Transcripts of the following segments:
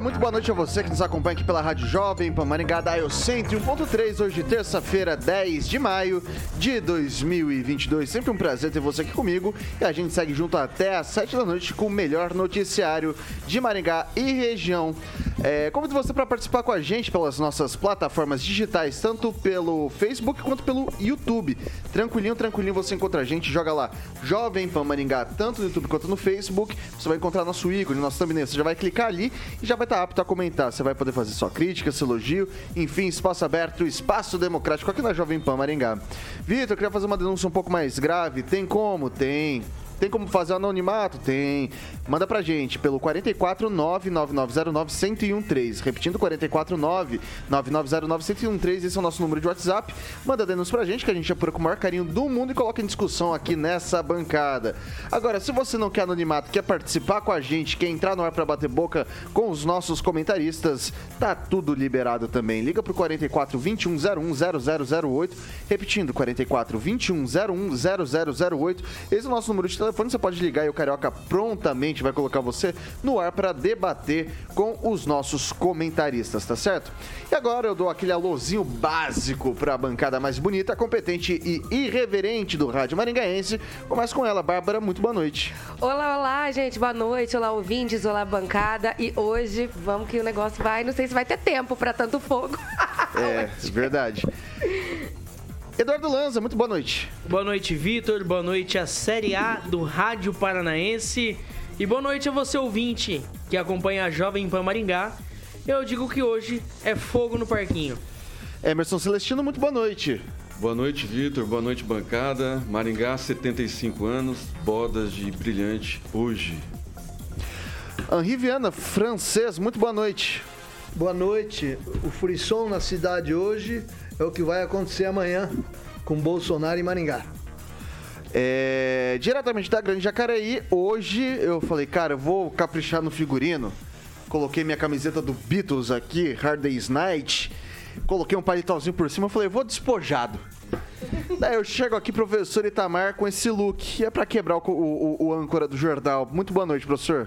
muito boa noite a você que nos acompanha aqui pela Rádio Jovem Pan Maringá Dial 101.3, hoje terça-feira, 10 de maio de 2022. Sempre um prazer ter você aqui comigo e a gente segue junto até às 7 da noite com o melhor noticiário de Maringá e região. É, convido você para participar com a gente pelas nossas plataformas digitais, tanto pelo Facebook quanto pelo YouTube. Tranquilinho, tranquilinho, você encontra a gente, joga lá Jovem Pan Maringá, tanto no YouTube quanto no Facebook. Você vai encontrar nosso ícone, nosso thumbnail. Você já vai clicar ali e já vai estar apto a comentar. Você vai poder fazer sua crítica, seu elogio, enfim, espaço aberto, espaço democrático aqui na Jovem Pan Maringá. Vitor, queria fazer uma denúncia um pouco mais grave. Tem como? Tem. Tem como fazer anonimato? Tem. Manda pra gente pelo 449-9909-1013. Repetindo, 449-9909-1013. Esse é o nosso número de WhatsApp. Manda denúncia pra gente que a gente apura com o maior carinho do mundo e coloca em discussão aqui nessa bancada. Agora, se você não quer anonimato, quer participar com a gente, quer entrar no ar pra bater boca com os nossos comentaristas, tá tudo liberado também. Liga pro 44 2101 0008. Repetindo, 44 2101 0008. Esse é o nosso número de telefone telefone, você pode ligar e o Carioca prontamente vai colocar você no ar para debater com os nossos comentaristas, tá certo? E agora eu dou aquele alôzinho básico para a bancada mais bonita, competente e irreverente do Rádio Maringaense. Começa com ela, Bárbara, muito boa noite. Olá, olá, gente, boa noite. Olá, ouvintes, olá, bancada. E hoje, vamos que o negócio vai, não sei se vai ter tempo para tanto fogo. é, verdade. Eduardo Lanza, muito boa noite. Boa noite, Vitor. Boa noite à Série A do Rádio Paranaense. E boa noite a você, ouvinte, que acompanha a Jovem Pan Maringá. Eu digo que hoje é fogo no parquinho. Emerson Celestino, muito boa noite. Boa noite, Vitor. Boa noite, bancada. Maringá, 75 anos, bodas de brilhante hoje. Henri Viana, francês, muito boa noite. Boa noite. O frisson na cidade hoje é o que vai acontecer amanhã com Bolsonaro e Maringá. É, diretamente da Grande Jacareí, hoje eu falei, cara, eu vou caprichar no figurino. Coloquei minha camiseta do Beatles aqui, Hard Day's Night. Coloquei um paletózinho por cima, falei, vou despojado. Daí eu chego aqui, professor Itamar, com esse look. E é para quebrar o, o, o âncora do jornal. Muito boa noite, professor.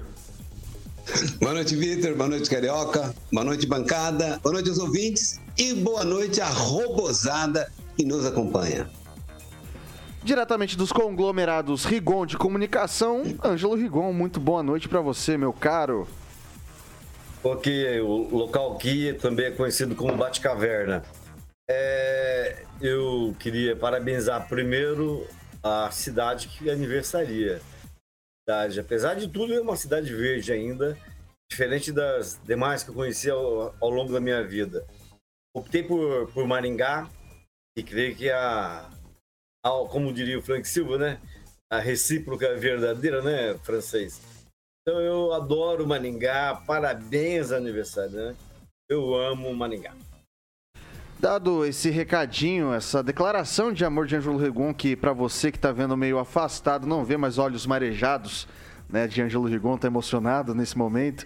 Boa noite, Vitor. Boa noite, Carioca. Boa noite, bancada. Boa noite aos ouvintes. E boa noite à robozada que nos acompanha. Diretamente dos conglomerados Rigon de Comunicação, Ângelo Rigon, muito boa noite para você, meu caro. Ok, o local aqui também é conhecido como Bate-Caverna. É, eu queria parabenizar primeiro a cidade que aniversaria cidade. Apesar de tudo, é uma cidade verde ainda, diferente das demais que eu conheci ao, ao longo da minha vida. Optei por, por Maringá e creio que a, a, como diria o Frank Silva, né? A recíproca verdadeira, né, francês? Então eu adoro Maringá, parabéns aniversário, né? Eu amo Maringá. Dado esse recadinho, essa declaração de amor de Ângelo Rigon, que para você que está vendo meio afastado, não vê mais olhos marejados, né, de Ângelo Rigon, tá emocionado nesse momento.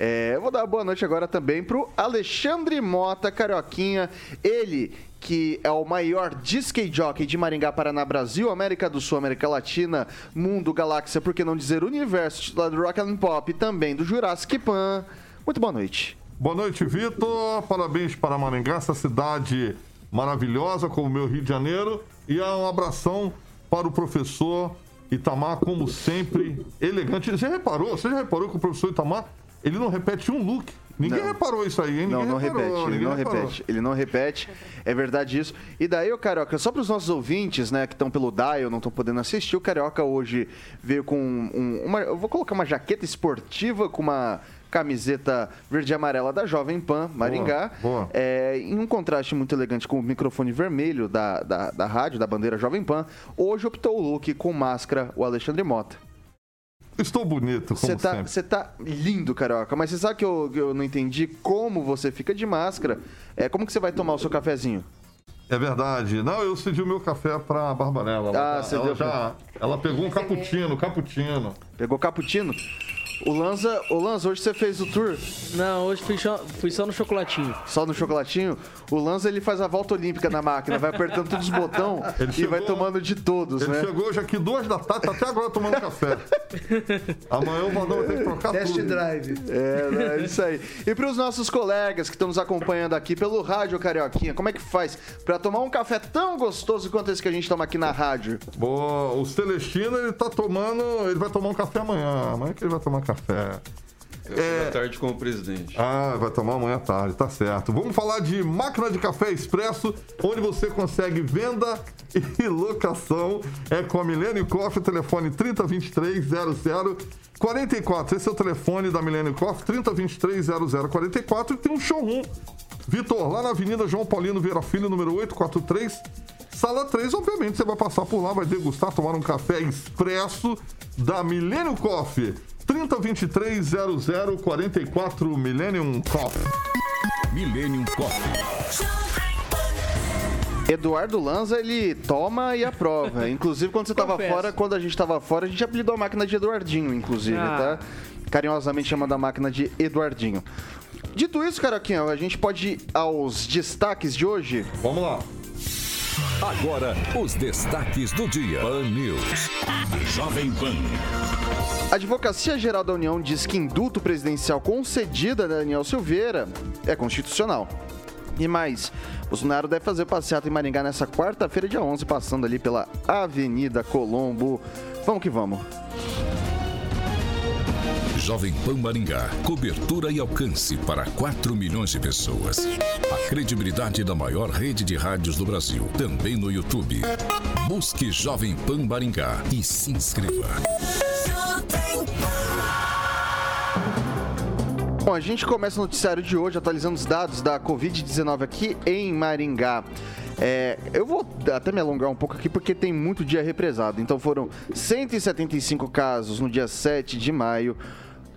É, vou dar boa noite agora também pro Alexandre Mota, Carioquinha, ele que é o maior disc jockey de Maringá, Paraná, Brasil, América do Sul, América Latina, Mundo, Galáxia, por que não dizer Universo, titular do Rock and Pop e também do Jurassic Pan. Muito boa noite. Boa noite, Vitor. Parabéns para Maringá, essa cidade maravilhosa como o meu Rio de Janeiro. E um abração para o professor Itamar, como sempre, elegante. Você reparou? Você já reparou que o professor Itamar ele não repete um look. Ninguém Não. reparou isso aí, hein? Não, Ninguém não reparou, repete, ele não reparou. repete, ele não repete, é verdade isso. E daí, o Carioca, só para os nossos ouvintes, né, que estão pelo Dial, não estão podendo assistir, o Carioca hoje veio com um- uma, eu vou colocar uma jaqueta esportiva com uma camiseta verde e amarela da Jovem Pan Maringá, Boa, boa. É, em um contraste muito elegante com o microfone vermelho da, da, da rádio, da bandeira Jovem Pan. Hoje optou o look com máscara, o Alexandre Mota. Estou bonito, como Você tá, sempre. você tá lindo, Carioca, mas você sabe que eu, eu não entendi como você fica de máscara? É, como que você vai tomar o seu cafezinho? É verdade. Não, eu cedi o meu café pra Barbarella. Ah, Ela, você ela deu já. Ela pegou um cappuccino, cappuccino. Pegou cappuccino? O Lanza, o Lanza, hoje você fez o tour Não, hoje fui só, fui só no chocolatinho. só no chocolatinho. O Lanza, ele faz a volta olímpica na máquina, vai apertando todos os botões Ele e vai chegou- tomando de todos, Ele né? chegou hoje aqui duas da tarde, tá até agora tomando café. Amanhã o Vadão vai ter que trocar Test tudo. drive. É, né, é isso aí. E para os nossos colegas que estão nos acompanhando aqui pelo Rádio Carioquinha, como é que faz para tomar um café tão gostoso quanto esse que a gente toma aqui na rádio? Boa, o Celestino, ele tá tomando. Ele vai tomar um café amanhã. Amanhã que ele vai tomar café. É... Da tarde com o presidente. Ah, vai tomar amanhã à tarde, tá certo. Vamos falar de máquina de café expresso, onde você consegue venda e locação. É com a Milênio Coffee, telefone 3023 0044. Esse é o telefone da Milênio Coffee, 3023 0044. E tem um showroom. Vitor, lá na Avenida João Paulino Vieira Filho, número 843. Sala 3, obviamente, você vai passar por lá, vai degustar, tomar um café expresso da Millennium Coffee. 3023 0044 Millennium Coffee. Millennium Coffee. Eduardo Lanza, ele toma e aprova. Inclusive, quando você tava Confesso. fora, quando a gente tava fora, a gente apelidou a máquina de Eduardinho, inclusive, Ah. tá? Carinhosamente chamando a máquina de Eduardinho. Dito isso, Caroquinha, a gente pode ir aos destaques de hoje. Vamos lá. Agora, os destaques do dia. Pan News. Jovem Pan. A Advocacia Geral da União diz que indulto presidencial concedido a Daniel Silveira é constitucional. E mais, Bolsonaro deve fazer passeata em Maringá nessa quarta-feira, dia 11, passando ali pela Avenida Colombo. Vamos que vamos. Jovem Pan Maringá. Cobertura e alcance para 4 milhões de pessoas. A credibilidade da maior rede de rádios do Brasil. Também no YouTube. Busque Jovem Pan Maringá e se inscreva. Bom, a gente começa o noticiário de hoje atualizando os dados da Covid-19 aqui em Maringá. É, eu vou até me alongar um pouco aqui porque tem muito dia represado. Então foram 175 casos no dia 7 de maio,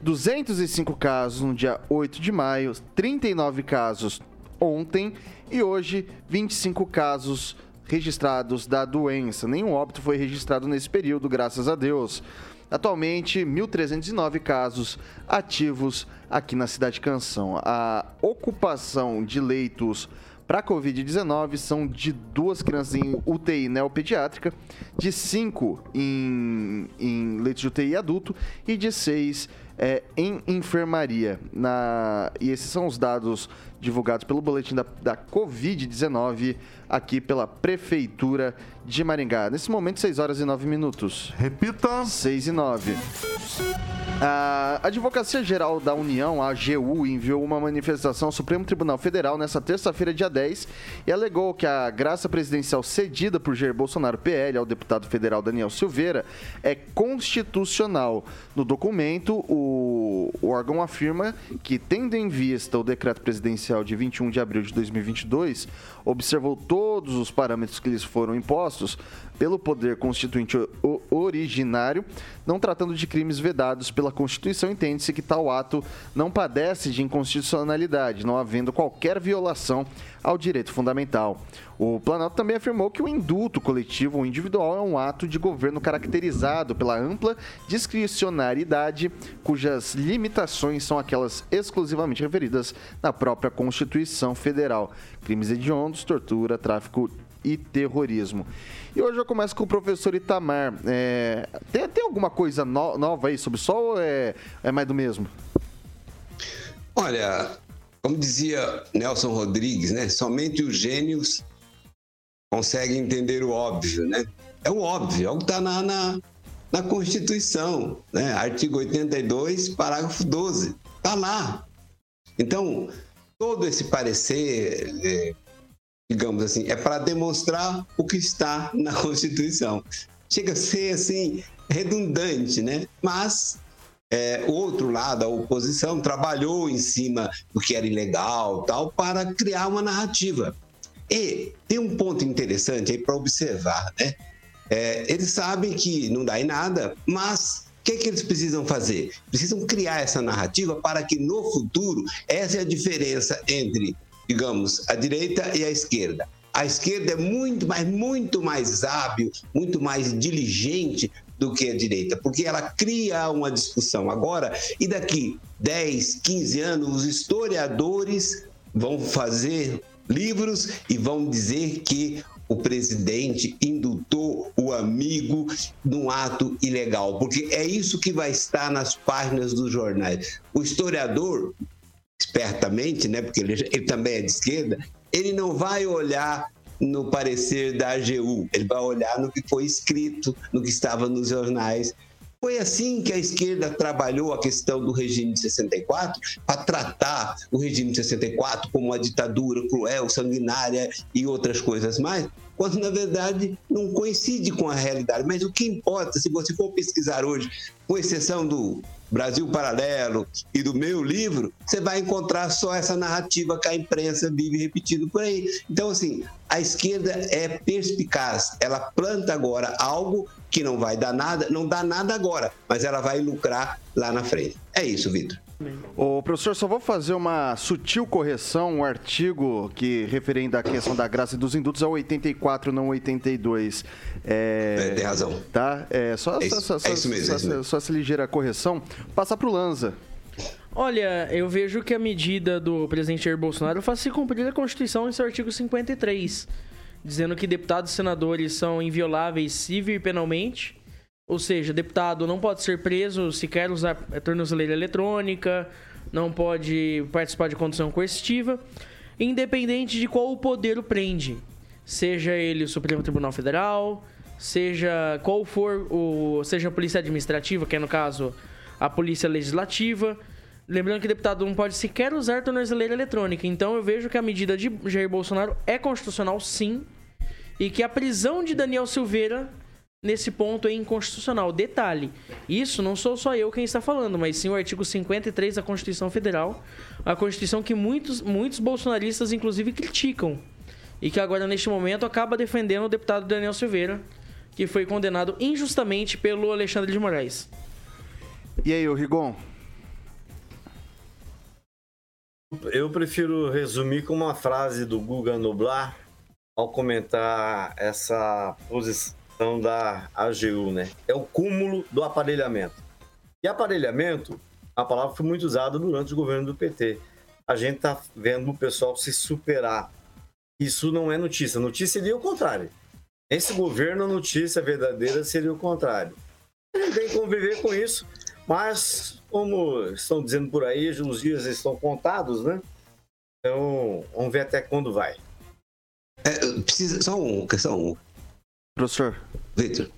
205 casos no dia 8 de maio, 39 casos ontem e hoje 25 casos registrados da doença. Nenhum óbito foi registrado nesse período, graças a Deus. Atualmente, 1.309 casos ativos aqui na cidade de Canção. A ocupação de leitos para Covid-19 são de duas crianças em UTI neopediátrica, de cinco em, em leitos de UTI adulto e de seis é, em enfermaria. Na, e esses são os dados divulgados pelo boletim da, da Covid-19 aqui pela Prefeitura de Maringá. Nesse momento, 6 horas e 9 minutos. Repita. 6 e 9. A Advocacia Geral da União, a AGU, enviou uma manifestação ao Supremo Tribunal Federal nesta terça-feira, dia 10, e alegou que a graça presidencial cedida por Jair Bolsonaro PL ao deputado federal Daniel Silveira é constitucional. No documento, o, o órgão afirma que, tendo em vista o decreto presidencial de 21 de abril de 2022, observou todos os parâmetros que lhes foram impostos pelo poder constituinte originário, não tratando de crimes vedados pela Constituição, entende-se que tal ato não padece de inconstitucionalidade, não havendo qualquer violação ao direito fundamental. O Planalto também afirmou que o indulto coletivo ou individual é um ato de governo caracterizado pela ampla discricionariedade, cujas limitações são aquelas exclusivamente referidas na própria Constituição Federal. Crimes hediondos, tortura, tráfico e terrorismo. E hoje eu começo com o professor Itamar. É, tem, tem alguma coisa no- nova aí sobre o sol ou é, é mais do mesmo? Olha, como dizia Nelson Rodrigues, né? Somente os gênios conseguem entender o óbvio, né? É o óbvio, é o que está na, na, na Constituição, né? Artigo 82, parágrafo 12. Está lá. Então, todo esse parecer, é, digamos assim, é para demonstrar o que está na Constituição. Chega a ser, assim, redundante, né? Mas é, o outro lado, a oposição, trabalhou em cima do que era ilegal tal para criar uma narrativa. E tem um ponto interessante aí para observar, né? É, eles sabem que não dá em nada, mas o que, é que eles precisam fazer? Precisam criar essa narrativa para que no futuro essa é a diferença entre, digamos, a direita e a esquerda. A esquerda é muito, mas muito mais hábil, muito mais diligente do que a direita, porque ela cria uma discussão agora e daqui 10, 15 anos os historiadores vão fazer livros e vão dizer que o presidente indultou o amigo num ato ilegal, porque é isso que vai estar nas páginas dos jornais. O historiador, espertamente, né, porque ele, ele também é de esquerda, ele não vai olhar no parecer da AGU, ele vai olhar no que foi escrito, no que estava nos jornais. Foi assim que a esquerda trabalhou a questão do regime de 64, para tratar o regime de 64 como uma ditadura cruel, sanguinária e outras coisas mais, quando na verdade não coincide com a realidade. Mas o que importa, se você for pesquisar hoje, com exceção do Brasil Paralelo e do meu livro, você vai encontrar só essa narrativa que a imprensa vive repetindo por aí. Então, assim, a esquerda é perspicaz. Ela planta agora algo que não vai dar nada, não dá nada agora, mas ela vai lucrar lá na frente. É isso, Vitor. Ô, professor, só vou fazer uma sutil correção. O artigo que referendo à questão da graça e dos indutos é 84, não 82. É, é, tem razão. Tá? É, só, é, isso, só, é isso mesmo, só, é isso mesmo. só essa ligeira correção. Passar para o Lanza. Olha, eu vejo que a medida do presidente Jair Bolsonaro faz se cumprir a Constituição em seu artigo 53, dizendo que deputados e senadores são invioláveis civil e penalmente ou seja, deputado não pode ser preso se quer usar tornozeleira eletrônica, não pode participar de condução coercitiva, independente de qual o poder o prende. Seja ele o Supremo Tribunal Federal, seja qual for o. seja a Polícia Administrativa, que é no caso a Polícia Legislativa. Lembrando que o deputado não pode sequer usar tornozeleira eletrônica. Então eu vejo que a medida de Jair Bolsonaro é constitucional sim. E que a prisão de Daniel Silveira nesse ponto é inconstitucional. Detalhe, isso não sou só eu quem está falando, mas sim o artigo 53 da Constituição Federal, a Constituição que muitos, muitos bolsonaristas, inclusive, criticam. E que agora, neste momento, acaba defendendo o deputado Daniel Silveira, que foi condenado injustamente pelo Alexandre de Moraes. E aí, o Rigon? Eu prefiro resumir com uma frase do Guga Noblar ao comentar essa posição questão da AGU, né? É o cúmulo do aparelhamento. E aparelhamento, a palavra foi muito usada durante o governo do PT. A gente está vendo o pessoal se superar. Isso não é notícia. Notícia seria o contrário. Esse governo, a notícia verdadeira seria o contrário. A gente tem que conviver com isso, mas, como estão dizendo por aí, os dias estão contados, né? Então, vamos ver até quando vai. É, precisa, só uma questão. Professor. Victor.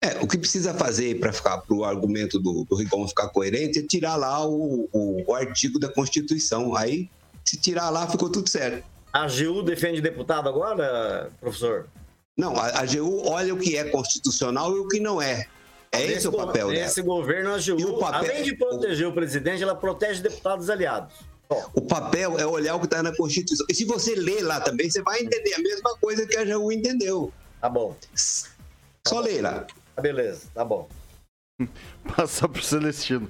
É, o que precisa fazer para ficar para o argumento do, do Rigon ficar coerente é tirar lá o, o, o, artigo da Constituição. Aí, se tirar lá, ficou tudo certo. A AGU defende deputado agora, professor? Não, a, a AGU olha o que é constitucional e o que não é. É esse, esse o papel dela. Esse governo, a AGU, papel, além de proteger o, o presidente, ela protege deputados aliados. O papel é olhar o que está na Constituição. E se você ler lá também, você vai entender a mesma coisa que a AGU entendeu. Tá bom. Só tá lá. Tá beleza, tá bom. Passar pro Celestino.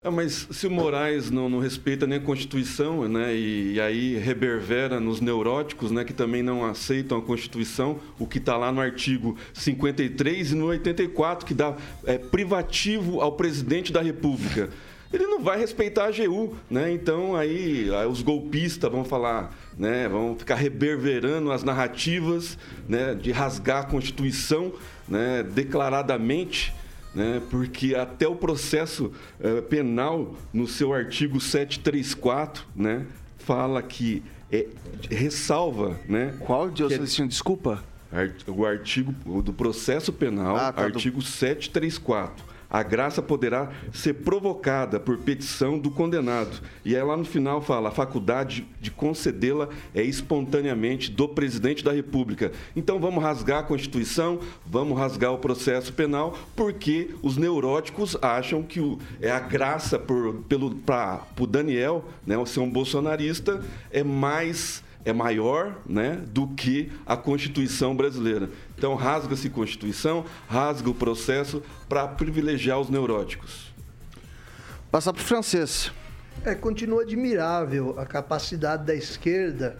É, mas se o Moraes não, não, respeita nem a Constituição, né, e, e, aí reverbera nos neuróticos, né, que também não aceitam a Constituição, o que está lá no artigo 53 e no 84, que dá é, privativo ao presidente da República ele não vai respeitar a AGU, né? Então aí, aí os golpistas vão falar, né? Vão ficar reverberando as narrativas, né? De rasgar a Constituição, né? Declaradamente, né? Porque até o processo uh, penal no seu artigo 734, né? Fala que é, ressalva, né? Qual, Deus, é, desculpa? O artigo do processo penal, ah, tá artigo do... 734 a graça poderá ser provocada por petição do condenado. E aí lá no final fala: a faculdade de concedê-la é espontaneamente do presidente da República. Então vamos rasgar a Constituição, vamos rasgar o processo penal, porque os neuróticos acham que o, é a graça pelo para o Daniel, né, ser um bolsonarista, é mais é maior né, do que a Constituição brasileira. Então, rasga-se a Constituição, rasga o processo para privilegiar os neuróticos. Passar para o francês. É, continua admirável a capacidade da esquerda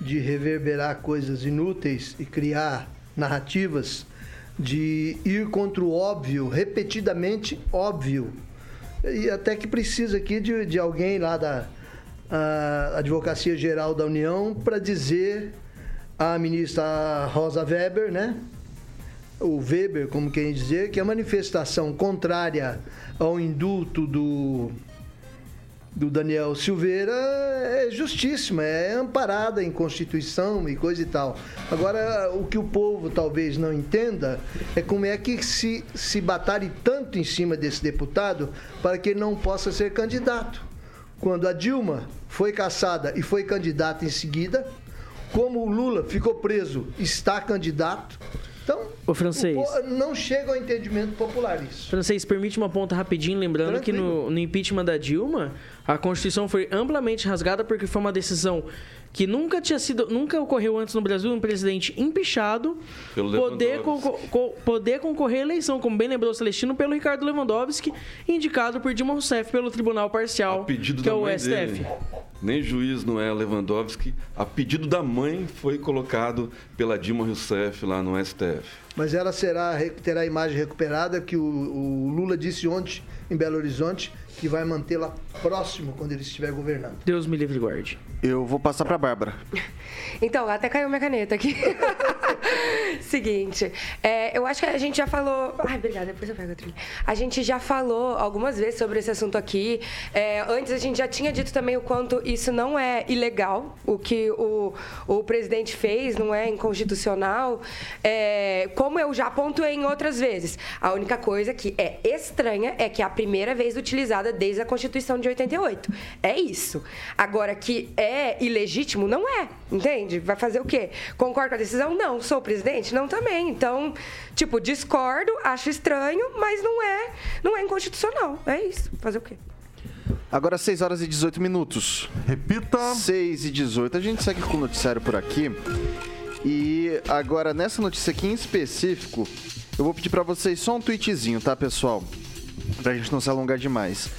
de reverberar coisas inúteis e criar narrativas, de ir contra o óbvio, repetidamente óbvio. E até que precisa aqui de, de alguém lá da Advocacia Geral da União para dizer à ministra Rosa Weber, né? O Weber, como quem dizer, que a manifestação contrária ao indulto do do Daniel Silveira é justíssima, é amparada em Constituição e coisa e tal. Agora, o que o povo talvez não entenda é como é que se, se batalhe tanto em cima desse deputado para que ele não possa ser candidato. Quando a Dilma foi caçada e foi candidata em seguida, como o Lula ficou preso, está candidato, então, o francês. O, não chega ao entendimento popular isso. Francês, permite uma ponta rapidinho, lembrando Tranquilo. que no, no impeachment da Dilma, a Constituição foi amplamente rasgada porque foi uma decisão que nunca tinha sido, nunca ocorreu antes no Brasil um presidente empichado poder, concor poder concorrer à eleição, como bem lembrou o Celestino, pelo Ricardo Lewandowski, indicado por Dilma Rousseff pelo Tribunal Parcial, que é o STF. Dele. Nem juiz não é Lewandowski. A pedido da mãe foi colocado pela Dilma Rousseff lá no STF. Mas ela será terá a imagem recuperada que o, o Lula disse ontem em Belo Horizonte que vai mantê-la próximo quando ele estiver governando. Deus me livre e guarde. Eu vou passar para Bárbara. Então, até caiu minha caneta aqui. Seguinte, é, eu acho que a gente já falou. Ai, obrigada, depois eu pego a trilha. A gente já falou algumas vezes sobre esse assunto aqui. É, antes a gente já tinha dito também o quanto isso não é ilegal, o que o, o presidente fez não é inconstitucional. É, como eu já pontuei em outras vezes, a única coisa que é estranha é que é a primeira vez utilizada desde a Constituição de 88. É isso. Agora, que é ilegítimo, não é. Entende? Vai fazer o quê? Concordo com a decisão? Não. Sou presidente? Não também. Então, tipo, discordo, acho estranho, mas não é, não é inconstitucional. É isso. Fazer o quê? Agora 6 horas e 18 minutos. Repita. 6 e 18. A gente segue com o noticiário por aqui. E agora, nessa notícia aqui em específico, eu vou pedir para vocês só um tweetzinho, tá, pessoal? Pra gente não se alongar demais.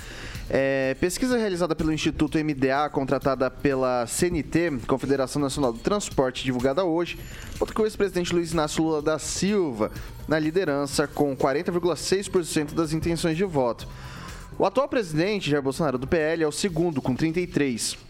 É, pesquisa realizada pelo Instituto MDA, contratada pela CNT, Confederação Nacional do Transporte, divulgada hoje, aponta que o ex-presidente Luiz Inácio Lula da Silva na liderança com 40,6% das intenções de voto. O atual presidente, Jair Bolsonaro, do PL, é o segundo, com 33%.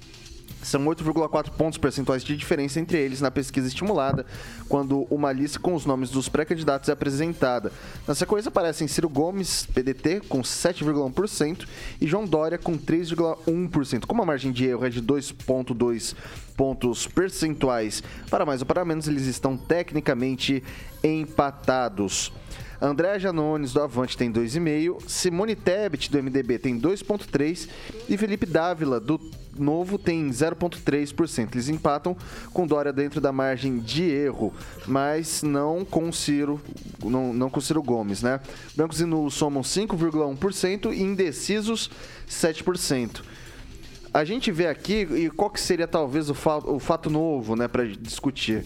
São 8,4 pontos percentuais de diferença entre eles na pesquisa estimulada, quando uma lista com os nomes dos pré-candidatos é apresentada. Na sequência aparecem Ciro Gomes, PDT, com 7,1% e João Dória, com 3,1%. Como a margem de erro é de 2,2 pontos percentuais, para mais ou para menos, eles estão tecnicamente empatados. André Janones, do Avante, tem 2,5. Simone Tebet, do MDB, tem 2,3. E Felipe Dávila, do Novo, tem 0,3%. Eles empatam com Dória dentro da margem de erro, mas não com Ciro, não, não com Ciro Gomes, né? Brancos e nulos somam 5,1% e indecisos 7% a gente vê aqui, e qual que seria talvez o fato, o fato novo, né, para discutir.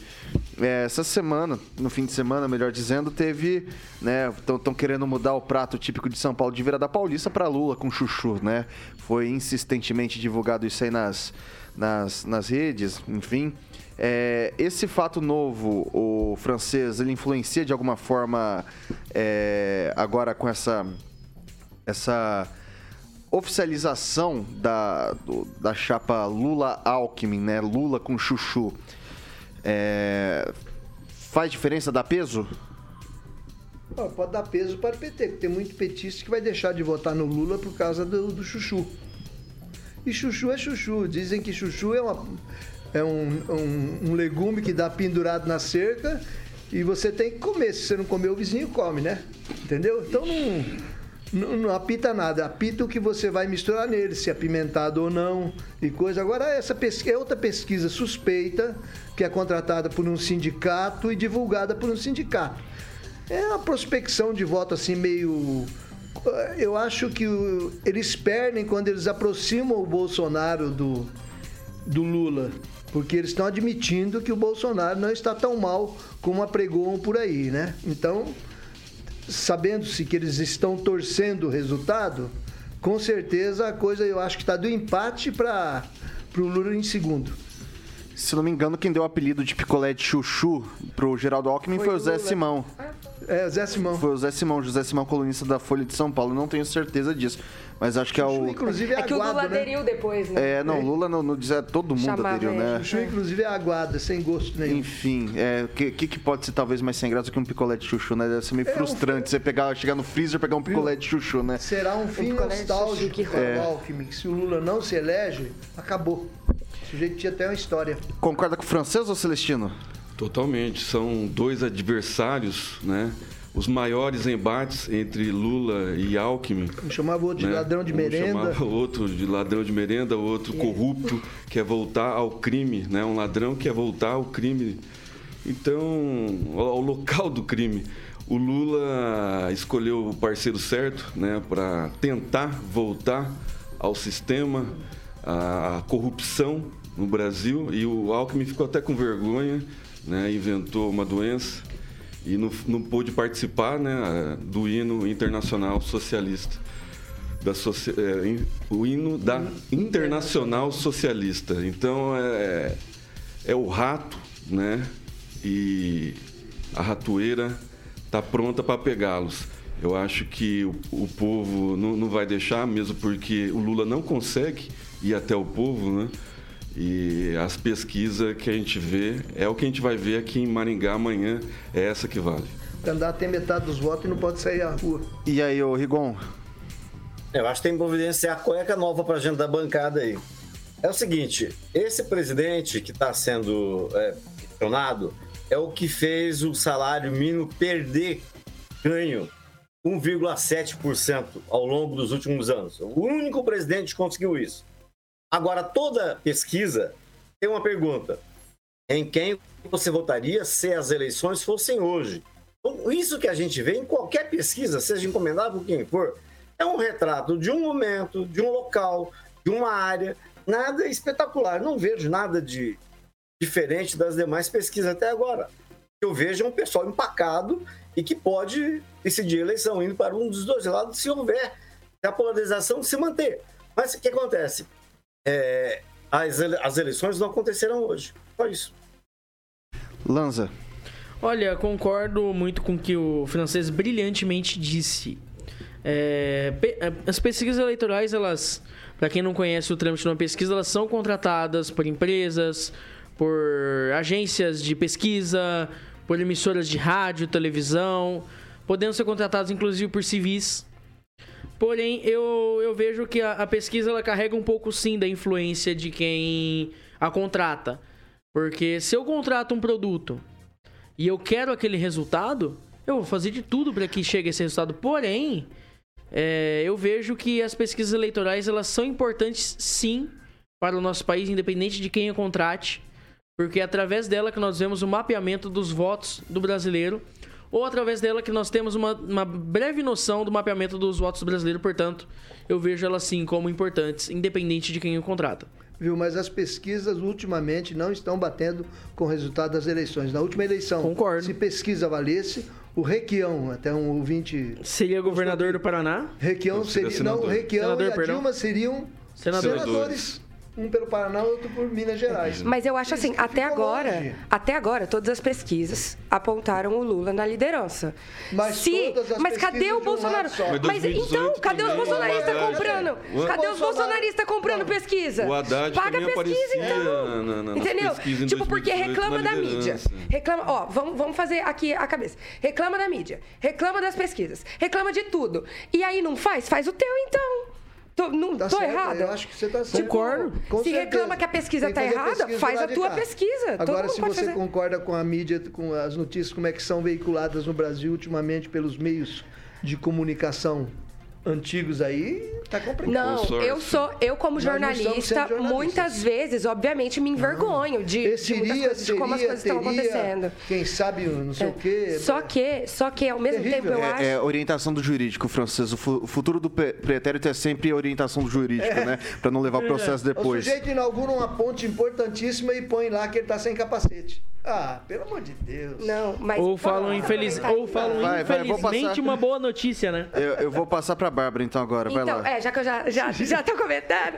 É, essa semana, no fim de semana, melhor dizendo, teve, né, estão querendo mudar o prato típico de São Paulo de Vira da Paulista para Lula com chuchu, né? Foi insistentemente divulgado isso aí nas, nas, nas redes, enfim. É, esse fato novo, o francês, ele influencia de alguma forma é, agora com essa essa oficialização da, do, da chapa Lula-Alckmin, né? Lula com chuchu, é, faz diferença dar peso? pode dar peso para o PT, porque tem muito petista que vai deixar de votar no Lula por causa do, do chuchu. E chuchu é chuchu. Dizem que chuchu é, uma, é um, um, um legume que dá pendurado na cerca e você tem que comer. Se você não comer, o vizinho come, né? Entendeu? Então não Não, não apita nada, apita o que você vai misturar nele, se é apimentado ou não e coisa. Agora, essa é outra pesquisa suspeita, que é contratada por um sindicato e divulgada por um sindicato. É uma prospecção de voto assim meio. Eu acho que o- eles perdem quando eles aproximam o Bolsonaro do, do Lula. Porque eles estão admitindo que o Bolsonaro não está tão mal como apregoam por aí, né? Então, sabendo-se que eles estão torcendo o resultado, com certeza a coisa eu acho que está do empate para o Lula em segundo. Se não me engano, quem deu o apelido de picolé de chuchu pro Geraldo Alckmin foi, Foi o o Zé Lula. Simão. É, Zé Simão. Foi o Zé Simão, José Simão, colunista da Folha de São Paulo. Eu não tenho certeza disso. Mas acho que é o. Inclusive é É que o Lula aguado, né? aderiu depois, né? É, não, Lula não, não dizer todo mundo Chamava aderiu, ele. né? Chuchu, inclusive, é aguada, sem gosto nenhum. Enfim, é, o que, que, que pode ser talvez mais sem graça que um picolé de chuchu, né? Deve ser meio É, um- frustrante você pegar, chegar no freezer e pegar um picolé de chuchu, né? Será um fim de nostálgico que o Alckmin, que se o Lula não se elege, acabou. O sujeito tinha até uma história. Concorda com o francês ou Celestino? Totalmente. São dois adversários, né? Os maiores embates entre Lula e Alckmin. Um chamava outro de né? ladrão de Um merenda. chamava outro de ladrão de merenda, o outro corrupto, quer voltar ao crime, né? Um ladrão quer voltar ao crime. Então, ao local do crime. O Lula escolheu o parceiro certo, né, para tentar voltar ao sistema, à corrupção no Brasil, e o Alckmin ficou até com vergonha, né, inventou uma doença e não, não pôde participar, né, do hino internacional socialista da soci- é, o hino da Internacional Socialista. Então é, é o rato, né? E a ratoeira está pronta para pegá-los. Eu acho que o, o povo não, não vai deixar, mesmo porque o Lula não consegue ir até o povo, né? E as pesquisas que a gente vê é o que a gente vai ver aqui em Maringá amanhã, é essa que vale. O candidato tem metade dos votos e não pode sair à rua. E aí, ô Rigon? Eu acho que tem que providenciar a cueca nova pra gente da bancada aí. É o seguinte, esse presidente que está sendo é, questionado é o que fez o salário mínimo perder ganho 1,7% ao longo dos últimos anos. O único presidente que conseguiu isso. Agora, toda pesquisa tem uma pergunta. Em quem você votaria se as eleições fossem hoje? Então, isso que a gente vê em qualquer pesquisa, seja encomendada por quem for, é um retrato de um momento, de um local, de uma área. Nada espetacular. Não vejo nada de diferente das demais pesquisas até agora. Eu vejo é um pessoal empacado e que pode decidir a eleição indo para um dos dois lados se houver se a polarização se manter. Mas o que acontece? É, as, ele- as eleições não acontecerão hoje. Só isso. Lanza. Olha, concordo muito com o que o francês brilhantemente disse. É, pe- as pesquisas eleitorais, elas, para quem não conhece o trâmite de uma pesquisa, elas são contratadas por empresas, por agências de pesquisa, por emissoras de rádio, televisão, podendo ser contratadas inclusive por civis. Porém, eu, eu vejo que a, a pesquisa ela carrega um pouco sim da influência de quem a contrata. Porque se eu contrato um produto e eu quero aquele resultado, eu vou fazer de tudo para que chegue esse resultado. Porém, é, eu vejo que as pesquisas eleitorais elas são importantes sim para o nosso país, independente de quem a contrate, porque é através dela que nós vemos o mapeamento dos votos do brasileiro, ou através dela que nós temos uma, uma breve noção do mapeamento dos votos do brasileiro, portanto, eu vejo elas sim como importantes, independente de quem o contrata. Viu? Mas as pesquisas ultimamente não estão batendo com o resultado das eleições. Na última eleição, Concordo. se pesquisa valesse, o Requião, até um ouvinte. Seria governador do Paraná? Requião seria seria. Não. Requião Senador, e a perdão. Dilma seriam Senador. senadores. Um pelo Paraná, outro por Minas Gerais. Mas eu acho assim, até agora, longe. até agora, todas as pesquisas apontaram o Lula na liderança. Mas Se, todas as mas cadê o um Bolsonaro? só. Mas Mas 2018 então, cadê os bolsonaristas comprando? o- Cadê os bolsonaristas comprando Não. pesquisa? O Haddad Paga pesquisa, então. na- na- Entendeu? Tipo, porque 2018 reclama da mídia. Reclama, ó, vamos, vamos fazer aqui a cabeça. Reclama da mídia, reclama das pesquisas, reclama de tudo. E aí não faz? Faz o teu então. Tô, não, Tá tô certo, errada? Eu acho que você está certo. Concordo. Com Se certeza. reclama que a pesquisa tá fazer errada, pesquisa faz a tua pesquisa. Agora, se você fazer. concorda com a mídia, com as notícias, como é que são veiculadas no Brasil ultimamente pelos meios de comunicação antigos aí, tá complicado. Não, eu sou, eu como jornalista, muitas vezes, obviamente, me envergonho de, de seria, muitas coisas, de como as coisas estão teria, acontecendo. Quem sabe, não sei o quê. Só que, só que ao mesmo Terrível. tempo eu acho. É, é orientação do jurídico, francês. O fu- o futuro do pre- pretérito é sempre orientação do jurídico, né? Pra não levar processo O depois. sujeito inaugura uma ponte importantíssima e põe lá que ele tá sem capacete. Ah, pelo amor de Deus. Não, mas. Ou falam, infeliz... ou falam Vai, vai, vou infelizmente passar. uma boa notícia, né? Eu, eu vou passar pra Bárbara então agora, vai Então, lá. é, já que eu já, já, já tô comentando.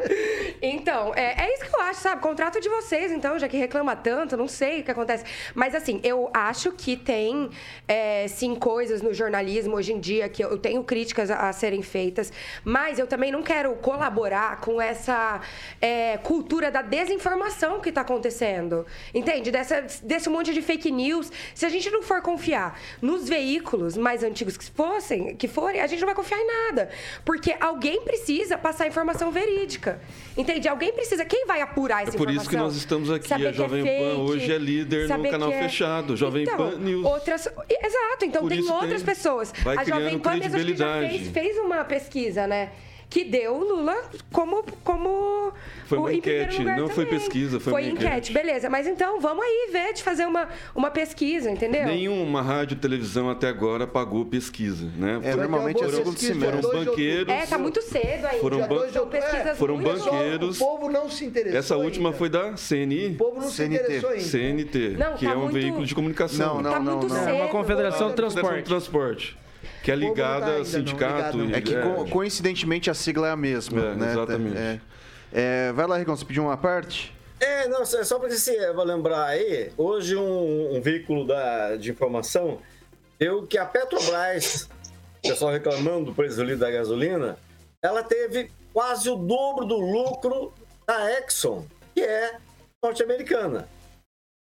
Então, é, é isso que eu acho, sabe? Contrato de vocês, então, já que reclama tanto, não sei o que acontece. Mas, assim, eu acho que tem, é, sim, coisas no jornalismo hoje em dia que eu tenho críticas a, a serem feitas, mas eu também não quero colaborar com essa é, cultura da desinformação que tá acontecendo. Entende? Dessa, desse monte de fake news. Se a gente não for confiar nos veículos mais antigos que fossem, que forem, a gente não vai confiar em nada. Porque alguém precisa passar informação verídica. Entende? Alguém precisa. Quem vai apurar essa É por informação? isso que nós estamos aqui. Saber A é Jovem Pan fake, hoje é líder no canal é- fechado. Jovem Então, Pan News. Outras... Exato, então Por tem outras tem- pessoas. vai a Jovem Pan mesmo fez, fez uma pesquisa, né? Que deu o Lula como. como Foi uma o- enquete, lugar não foi também. pesquisa, foi uma enquete. enquete. beleza. Mas então vamos aí ver de fazer uma, uma pesquisa, entendeu? Nenhuma rádio e televisão até agora pagou pesquisa, né? É, Foram- normalmente é Foram- segundo pesquisa, foram banqueiros. É, tá muito cedo ainda. Foram ban- São outubro- é, pesquisas foram muito Só banqueiros. O povo não se interessou. Essa última ainda. foi da CNI, O povo não se CNT. interessou ainda. CNT, Não, que tá é um muito- veículo de comunicação. Não, não, Tá não, muito não. cedo. É uma confederação de transporte. de Transporte, que é não ligada a não, sindicato. ligado. e- É que co- coincidentemente a sigla é a mesma, É, né? exatamente. É. É, vai lá, Rigon, você pediu uma parte? É, não, só só para você vou lembrar aí, hoje um, um veículo da, de informação deu que a Petrobras, o pessoal reclamando do preço ali da gasolina, ela teve quase o dobro do lucro da Exxon, que é norte-americana.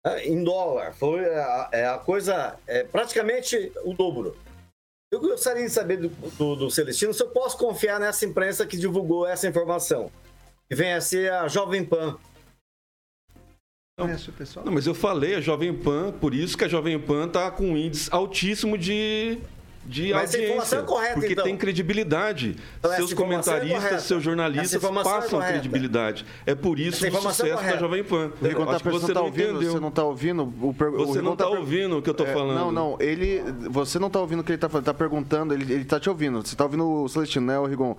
É, Em dólar, foi a, é a coisa, é praticamente o dobro. Eu gostaria de saber do, do, do Celestino se eu posso confiar nessa imprensa que divulgou essa informação, que vem a ser a Jovem Pan. Conhece o pessoal? Não, mas eu falei a Jovem Pan, por isso que a Jovem Pan tá com um índice altíssimo de, de Mas essa audiência. informação é correta, porque então. tem credibilidade. Então, essa seus é comentaristas, correta. seus Essa jornalistas é passam correta. credibilidade. É por isso Essa o informação é sucesso da. Jovem Pan. O Rigon tá, Acho que você você tá não ouvindo, entendeu. você não tá ouvindo? O per- o Você Rigon não tá per- ouvindo o que eu tô É, falando. Não, não, ele. Você não tá ouvindo o que ele tá falando, tá perguntando, ele, ele tá te ouvindo. Você tá ouvindo o Celestino, né, o Rigon?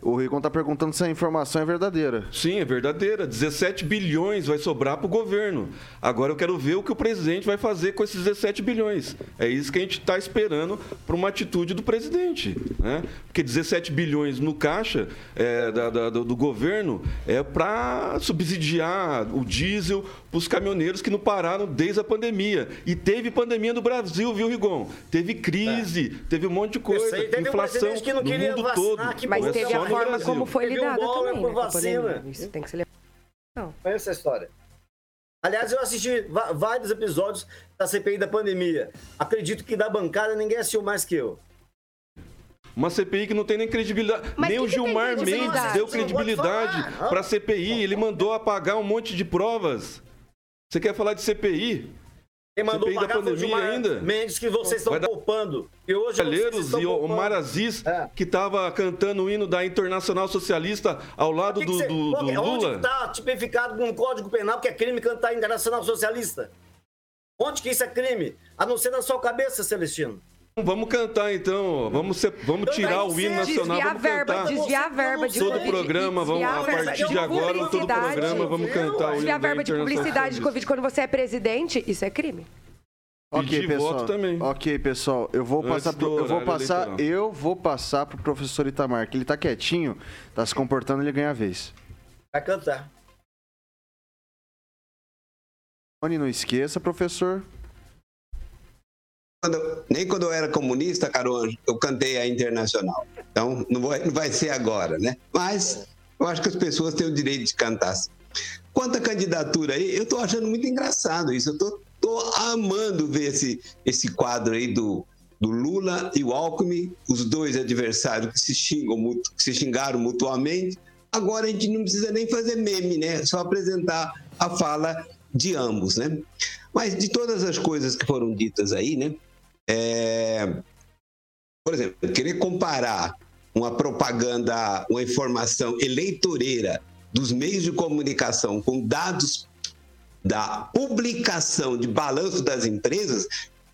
O Rigon tá perguntando se a informação é verdadeira. Sim, é verdadeira. 17 bilhões vai sobrar para o governo. Agora eu quero ver o que o presidente vai fazer com esses 17 bilhões. É isso que a gente está esperando para uma atitude do presidente. Né? Porque 17 bilhões no caixa é, da- da- do, do governo é para subsidiar o diesel para os caminhoneiros que não pararam desde a pandemia. E teve pandemia no Brasil, viu, Rigon? Teve crise, teve um monte de coisa. sei, teve um inflação presidente que não no queria mundo vacinar, todo. que Mas Não é teve só a forma Brasil. como foi Teve um lidada dólar também, por né, vacina. Isso tem que ser levado. Conhece essa história? Aliás, eu assisti vários episódios da CPI da pandemia. Acredito que da bancada ninguém assistiu mais que eu. Uma CPI que não tem nem credibilidade. Mas nem que o Gilmar? Mendes deu credibilidade para a CPI. Ele mandou apagar um monte de provas. Você quer falar de CPI? Quem mandou CPI da pagar o pandemia ainda? Mendes que vocês estão poupando. E hoje Calheiros e o. Omar Aziz, É. que estava cantando o hino da Internacional Socialista ao lado Que que do, cê- do- do Onde Lula. está tipificado no Código Penal que é crime cantar Internacional Socialista? Onde que isso é crime? A não ser na sua cabeça, Celestino. Vamos cantar então. Vamos, ser- vamos tirar o hino nacional. Desviar a Vamos verba, cantar. desviar a verba de Todo programa, vamos, desviar a verba partir de de agora, todo programa, vamos cantar o hino Desviar a verba de publicidade de. Covid quando você é presidente, isso é crime. Ok, pessoal. voto também. Ok, pessoal. Eu vou Antes passar pro, eu vou passar, eleitoral. eu vou passar pro professor Itamar, que ele tá quietinho, tá se comportando, ele ganha a vez. Vai cantar. Rony, não esqueça, professor. Quando- nem quando eu era comunista, Caruana, eu cantei a Internacional. Então, não vai, não vai ser agora, né? Mas eu acho que as pessoas têm o direito de cantar. Quanto à candidatura aí, eu estou achando muito engraçado isso. Eu estou amando ver esse, esse quadro aí do, do Lula e o Alckmin, os dois adversários que se, xingam, mutu- que se xingaram mutuamente. Agora a gente não precisa nem fazer meme, né? Só apresentar a fala de ambos, né? Mas de todas as coisas que foram ditas aí, né? É, Por exemplo, querer comparar uma propaganda, uma informação eleitoreira dos meios de comunicação com dados da publicação de balanço das empresas,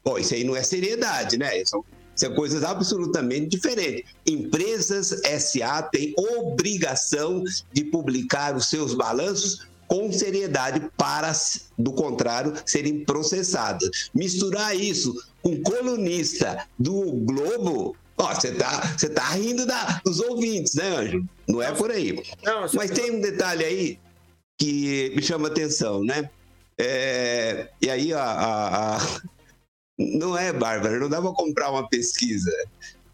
pô, isso aí não é seriedade, né? São, são coisas absolutamente diferentes. Empresas SA têm obrigação de publicar os seus balanços com seriedade para, do contrário, serem processadas. Misturar isso com colunista do Globo, ó, você tá, você tá rindo da, dos ouvintes, né, Anjo? Não é por aí. Não, Mas tem um detalhe aí que me chama atenção, né? É, e aí, a, a, a, não é, Bárbara, não dá para comprar uma pesquisa.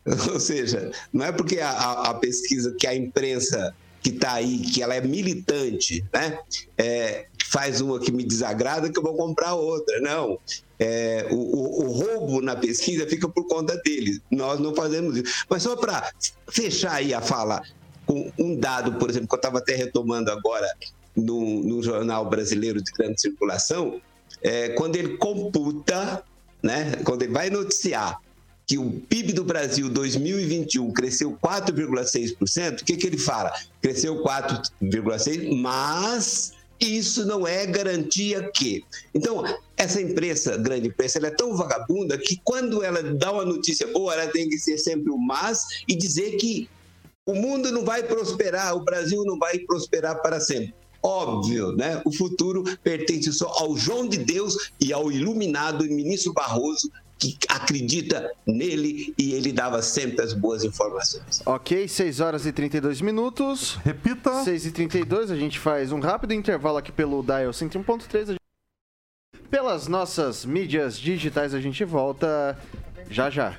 Ou seja, não é porque a, a pesquisa que a imprensa que está aí, que ela é militante, né? É, faz uma que me desagrada que eu vou comprar outra. Não. É, o, o, o, roubo na pesquisa fica por conta deles. Nós não fazemos isso. Mas só para fechar aí a fala com um dado, por exemplo, que eu estava até retomando agora no, no, jornal brasileiro de grande circulação, é, quando ele computa, né, quando ele vai noticiar que o PIB do Brasil 2021 cresceu 4,6%, o que, que ele fala? Cresceu 4,6%, mas isso não é garantia que. Então, essa imprensa, grande imprensa, ela é tão vagabunda que quando ela dá uma notícia boa, ela tem que ser sempre o mas e dizer que o mundo não vai prosperar, o Brasil não vai prosperar para sempre. Óbvio, né? O futuro pertence só ao João de Deus e ao iluminado ministro Barroso, que acredita nele e ele dava sempre as boas informações. Ok, 6 horas e 32 minutos. Repita. 6 e 32 a gente faz um rápido intervalo aqui pelo Dial 101.3. Gente... Pelas nossas mídias digitais a gente volta já já.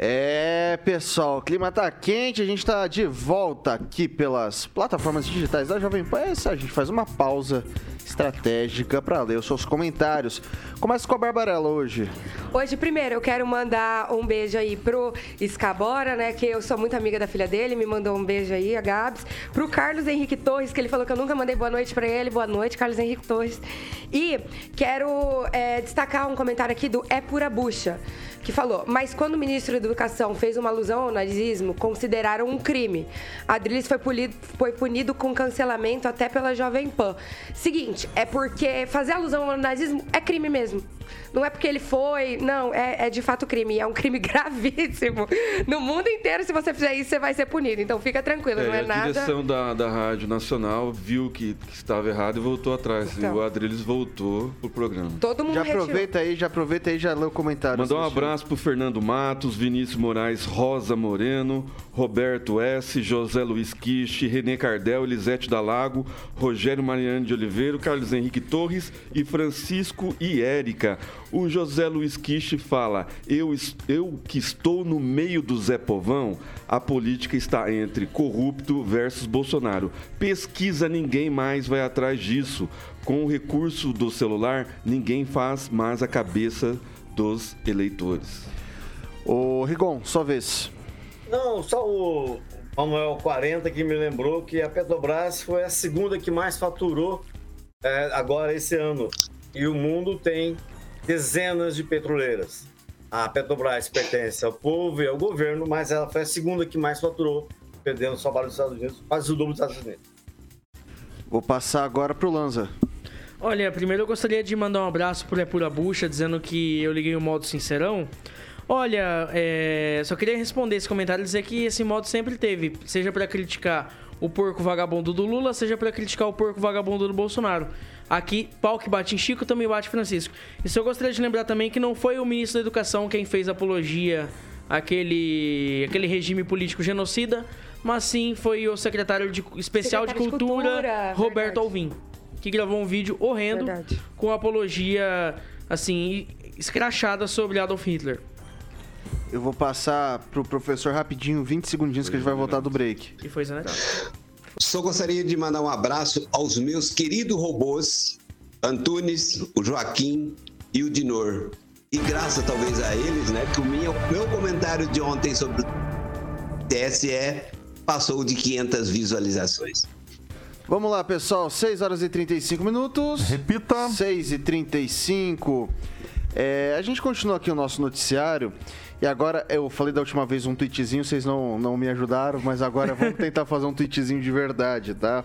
é, pessoal, o clima tá quente, a gente tá de volta aqui pelas plataformas digitais da Jovem Pan. É a gente faz uma pausa estratégica para ler os seus comentários. Começa com a Barbarella hoje. Hoje, primeiro, eu quero mandar um beijo aí pro Escabora, né? Que eu sou muito amiga da filha dele, me mandou um beijo aí, a Gabs. Pro Carlos Henrique Torres, que ele falou que eu nunca mandei boa noite para ele. Boa noite, Carlos Henrique Torres. E quero é, destacar um comentário aqui do É Pura Bucha que falou: Mas quando o ministro da Educação fez uma alusão ao nazismo, consideraram um crime. Adriles foi, foi punido com cancelamento até pela Jovem Pan. Seguinte, é porque fazer alusão ao nazismo é crime mesmo. Não é porque ele foi, não, é, é de fato crime. É um crime gravíssimo. No mundo inteiro, se você fizer isso, você vai ser punido. Então fica tranquilo, é, não é a nada. A direção da, da Rádio Nacional viu que, que estava errado e voltou atrás. Então. E o Adriles voltou pro programa. Todo mundo Já aproveita aí, já aproveita aí, já lê o comentário. Mandou um abraço pro Fernando Matos, Vinícius Moraes, Rosa Moreno, Roberto S., José Luiz Quiche, Renê Cardel, Elisete Dalago, Rogério Mariano de Oliveira, Carlos Henrique Torres e Francisco e Érica. O José Luiz Quiche fala: eu, eu que estou no meio do Zé Povão, a política está entre corrupto versus Bolsonaro. Pesquisa, ninguém mais vai atrás disso. Com o recurso do celular, ninguém faz mais a cabeça dos eleitores. Ô, Rigon, sua vez. Não, só o Manuel 40 que me lembrou que a Petrobras foi a segunda que mais faturou é, agora esse ano. E o mundo tem dezenas de petroleiras. A Petrobras pertence ao povo e ao governo, mas ela foi a segunda que mais faturou, perdendo só para os Estados Unidos, quase o dobro dos Estados Unidos. Vou passar agora para o Lanza. Olha, primeiro eu gostaria de mandar um abraço para Pura Bucha, dizendo que eu liguei o modo sincerão. Olha, é, só queria responder esse comentário e dizer que esse modo sempre teve, seja para criticar o porco vagabundo do Lula, seja para criticar o porco vagabundo do Bolsonaro. Aqui, pau que bate em Chico, também bate Francisco. Isso eu gostaria de lembrar também que não foi o ministro da Educação quem fez apologia àquele, àquele regime político genocida, mas sim foi o secretário de, especial secretário de, Cultura, de Cultura Roberto verdade. Alvim, que gravou um vídeo horrendo verdade. com apologia, assim, escrachada sobre Adolf Hitler. Eu vou passar pro professor rapidinho, 20 segundinhos que a gente vai voltar do break. E foi Zanerato. Só gostaria de mandar um abraço aos meus queridos robôs, Antunes, o Joaquim e o Dinor. E graças talvez a eles, né, que o meu, meu comentário de ontem sobre o TSE passou de 500 visualizações. Vamos lá, pessoal. 6 horas e 35 minutos. Repita. 6 e 35. É, a gente continua aqui o nosso noticiário. E agora, eu falei da última vez um tweetzinho, vocês não, não me ajudaram, mas agora vamos tentar fazer um tweetzinho de verdade, tá?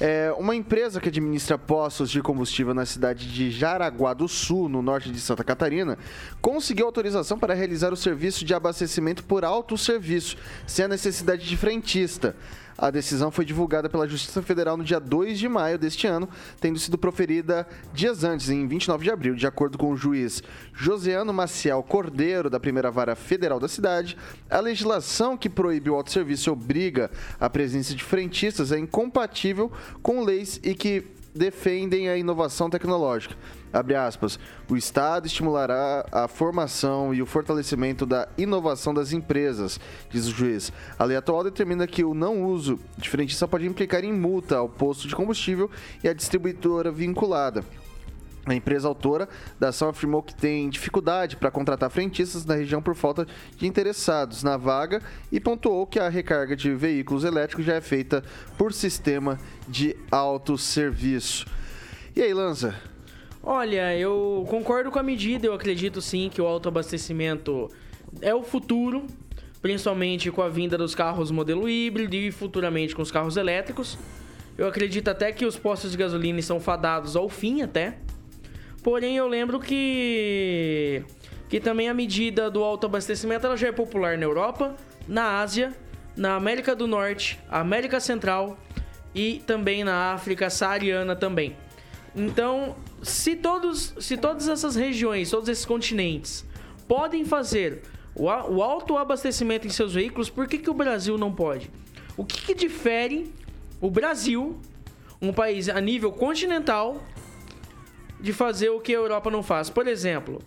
É, uma empresa que administra postos de combustível na cidade de Jaraguá do Sul, no norte de Santa Catarina, conseguiu autorização para realizar o serviço de abastecimento por autosserviço, sem a necessidade de frentista. A decisão foi divulgada pela Justiça Federal no dia 2 de maio deste ano, tendo sido proferida dias antes, em 29 de abril, de acordo com o juiz Joseano Maciel Cordeiro, da primeira vara federal da cidade. A legislação que proíbe o autosserviço e obriga a presença de frentistas é incompatível com leis e que defendem a inovação tecnológica. Abre aspas. O Estado estimulará a formação e o fortalecimento da inovação das empresas, diz o juiz. A lei atual determina que o não uso de frentista pode implicar em multa ao posto de combustível e à distribuidora vinculada. A empresa autora da ação afirmou que tem dificuldade para contratar frentistas na região por falta de interessados na vaga e pontuou que a recarga de veículos elétricos já é feita por sistema de autosserviço. E aí, Lanza? Olha, eu concordo com a medida, eu acredito sim que o autoabastecimento é o futuro, principalmente com a vinda dos carros modelo híbrido e futuramente com os carros elétricos. Eu acredito até que os postos de gasolina estão fadados ao fim até. Porém, eu lembro que que também a medida do autoabastecimento ela já é popular na Europa, na Ásia, na América do Norte, América Central e também na África saariana também. Então, se todos, se todas essas regiões, todos esses continentes podem fazer o, o autoabastecimento em seus veículos, por que, que o Brasil não pode? O que, que difere o Brasil, um país a nível continental, de fazer o que a Europa não faz? Por exemplo,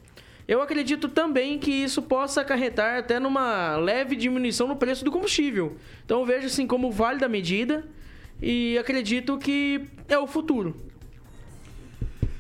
eu acredito também que isso possa acarretar até numa leve diminuição no preço do combustível. Então eu vejo assim como válida medida e acredito que é o futuro.